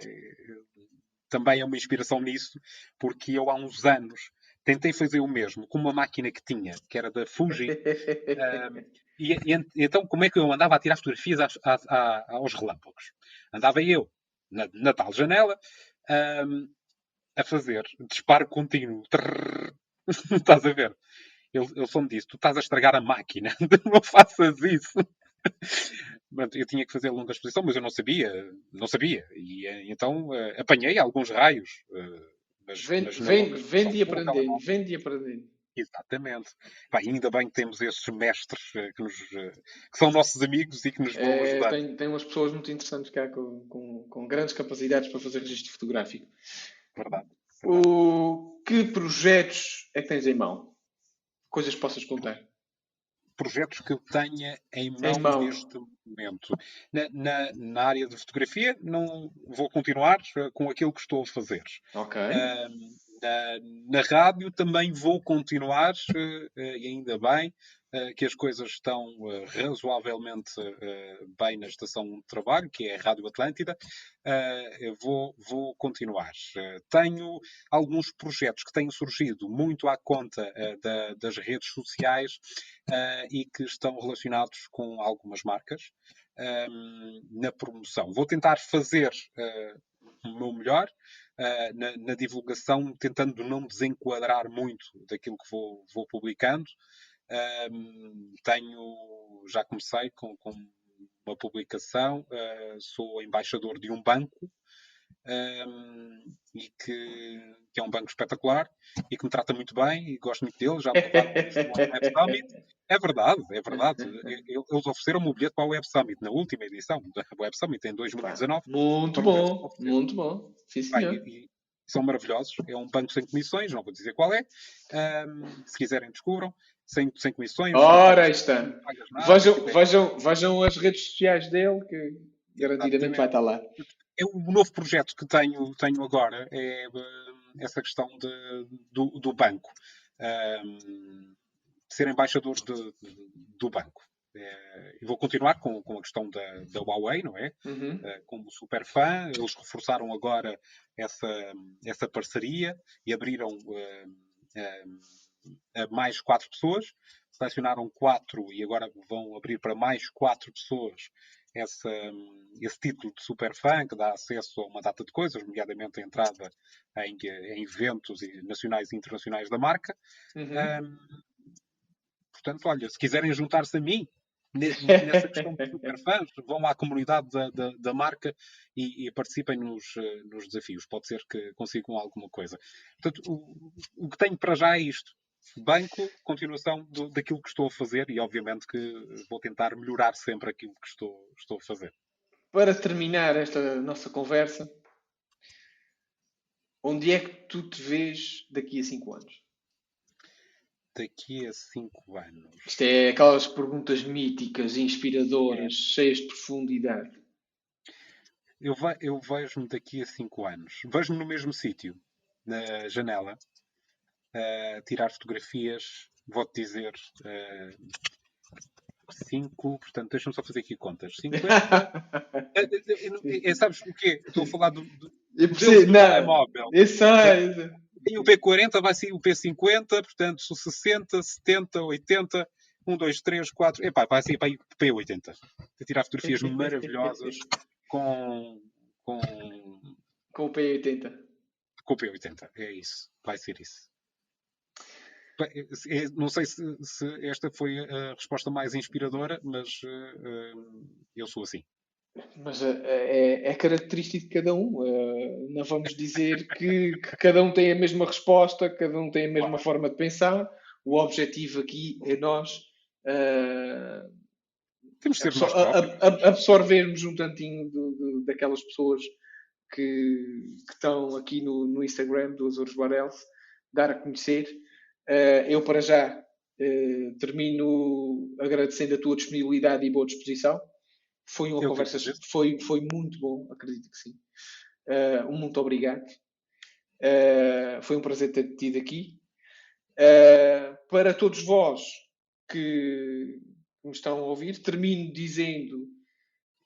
também é uma inspiração nisso, porque eu há uns anos tentei fazer o mesmo com uma máquina que tinha, que era da Fuji. hum, e, e- então, como é que eu andava a tirar fotografias às- aos relâmpagos? Andava eu na, na tal janela hum, a fazer disparo contínuo. Trrr. Estás a ver? Ele, ele só me disse: Tu estás a estragar a máquina, não faças isso. Eu tinha que fazer longa exposição, mas eu não sabia, não sabia. E eh, então eh, apanhei alguns raios. eh, mas,
Vende,
mas
vende,
longa
vende e aprendendo, vende e aprendendo.
Exatamente. Pá, ainda bem que temos esses mestres eh, que, nos, eh, que são nossos amigos e que nos vão
É,
ajudar.
tem, tem umas pessoas muito interessantes cá com, com, com grandes capacidades para fazer registro fotográfico.
Verdade.
O, que projetos é que tens em mão? Coisas que possas contar.
Projetos que eu tenha em mão,
mão.
neste momento. Na, na, na área de fotografia, não vou continuar eh, com aquilo que estou a fazer.
Ok.
Ahm, na, na rádio também vou continuar, eh, eh, e ainda bem, que as coisas estão eh, razoavelmente eh, bem na estação de trabalho, que é a Rádio Atlântida. Eh, vou, vou continuar. Eh, tenho alguns projetos que têm surgido muito à conta eh, da- das redes sociais eh, e que estão relacionados com algumas marcas ahm, na promoção. Vou tentar fazer eh, o meu melhor uh, na, na divulgação, tentando não desenquadrar muito daquilo que vou, vou publicando. Um, tenho, já comecei com, com uma publicação, uh, sou embaixador de um banco um, e que, que é um banco espetacular e que me trata muito bem e gosto muito dele. Já me no Web Summit. É verdade, é verdade. Eles ofereceram-me o bilhete para o Web Summit na última edição da Web Summit em 2019.
Muito bom, muito bom. Sim, senhor.
e- e são maravilhosos. É um banco sem comissões, não vou dizer qual é. Ahm, se quiserem, descubram. Sem, sem comissões.
Ora, está.
nada,
Vejam,
tipo, é-
vejam, vejam as redes sociais dele, que garantidamente vai estar lá.
é o novo projeto que tenho, tenho agora é eh, essa questão de- do, do banco. Ahm, ser embaixador de- do banco. Eh, e vou continuar com, com a questão da, da Huawei, não é?
Uhum.
Eh, como super fã. Eles reforçaram agora essa, essa parceria e abriram eh, mais quatro pessoas. Selecionaram quatro e agora vão abrir para mais quatro pessoas essa, esse título de super fã que dá acesso a uma data de coisas, nomeadamente a entrada em, em eventos nacionais e internacionais da marca.
Uhum.
Ahm, portanto, olha, se quiserem juntar-se a mim ne- nessa questão de superfãs, vão à comunidade da, da, da marca e, e participem nos, eh, nos desafios. Pode ser que consigam alguma coisa. Portanto, o, o que tenho para já é isto. Banco, continuação do- daquilo que estou a fazer e, obviamente, que vou tentar melhorar sempre aquilo que estou, estou a fazer.
Para terminar esta nossa conversa, onde é que tu te vês daqui a 5 anos?
Daqui a cinco anos.
Isto é aquelas perguntas míticas, inspiradoras, cheias de profundidade.
Eu, ve- eu vejo-me daqui a cinco anos. Vejo-me no mesmo sítio, na janela, tirar fotografias. Vou-te dizer eh, cinco, portanto, deixa-me só fazer aqui contas. 50. É, é, é, é, sabes o quê? Estou a falar do, do
Eu percebo,
do telemóvel.
sei, eu sei.
E o P40 vai ser o P50, portanto, 60, 70, 80, 1, 2, 3, 4. Epá, vai ser para o P80. A tirar fotografias maravilhosas com. com.
com o P80.
Com o P80, é isso. Vai ser isso. É, não sei se, se, esta foi a resposta mais inspiradora, mas uh, eu sou assim.
Mas uh, é, é, característico de cada um. Uh, não vamos dizer que, que, cada um tem a mesma resposta, cada um tem a mesma claro. forma de pensar. O objetivo aqui é nós
Temos de
absor absorvermos um tantinho de, de, daquelas pessoas que, que, estão aqui no, no Instagram do Azores Barels, dar a conhecer Uh, eu, para já, uh, termino agradecendo a tua disponibilidade e boa disposição. Foi uma eu conversa, foi, foi muito bom, acredito que sim. Uh, um muito obrigado. foi um prazer ter-te tido aqui. para todos vós que me estão a ouvir, termino dizendo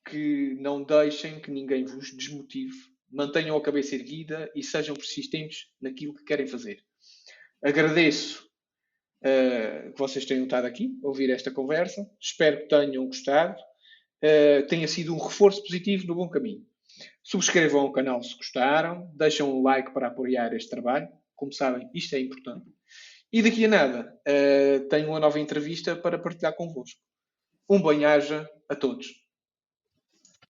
que não deixem que ninguém vos desmotive, mantenham a cabeça erguida e sejam persistentes naquilo que querem fazer. Agradeço uh, que vocês tenham estado aqui ouvir esta conversa. Espero que tenham gostado. Uh, tenha sido um reforço positivo no bom caminho. Subscrevam o canal se gostaram, deixem um like para apoiar este trabalho. Como sabem, isto é importante. E daqui a nada, uh, tenho uma nova entrevista para partilhar convosco. Um bem-aja a todos.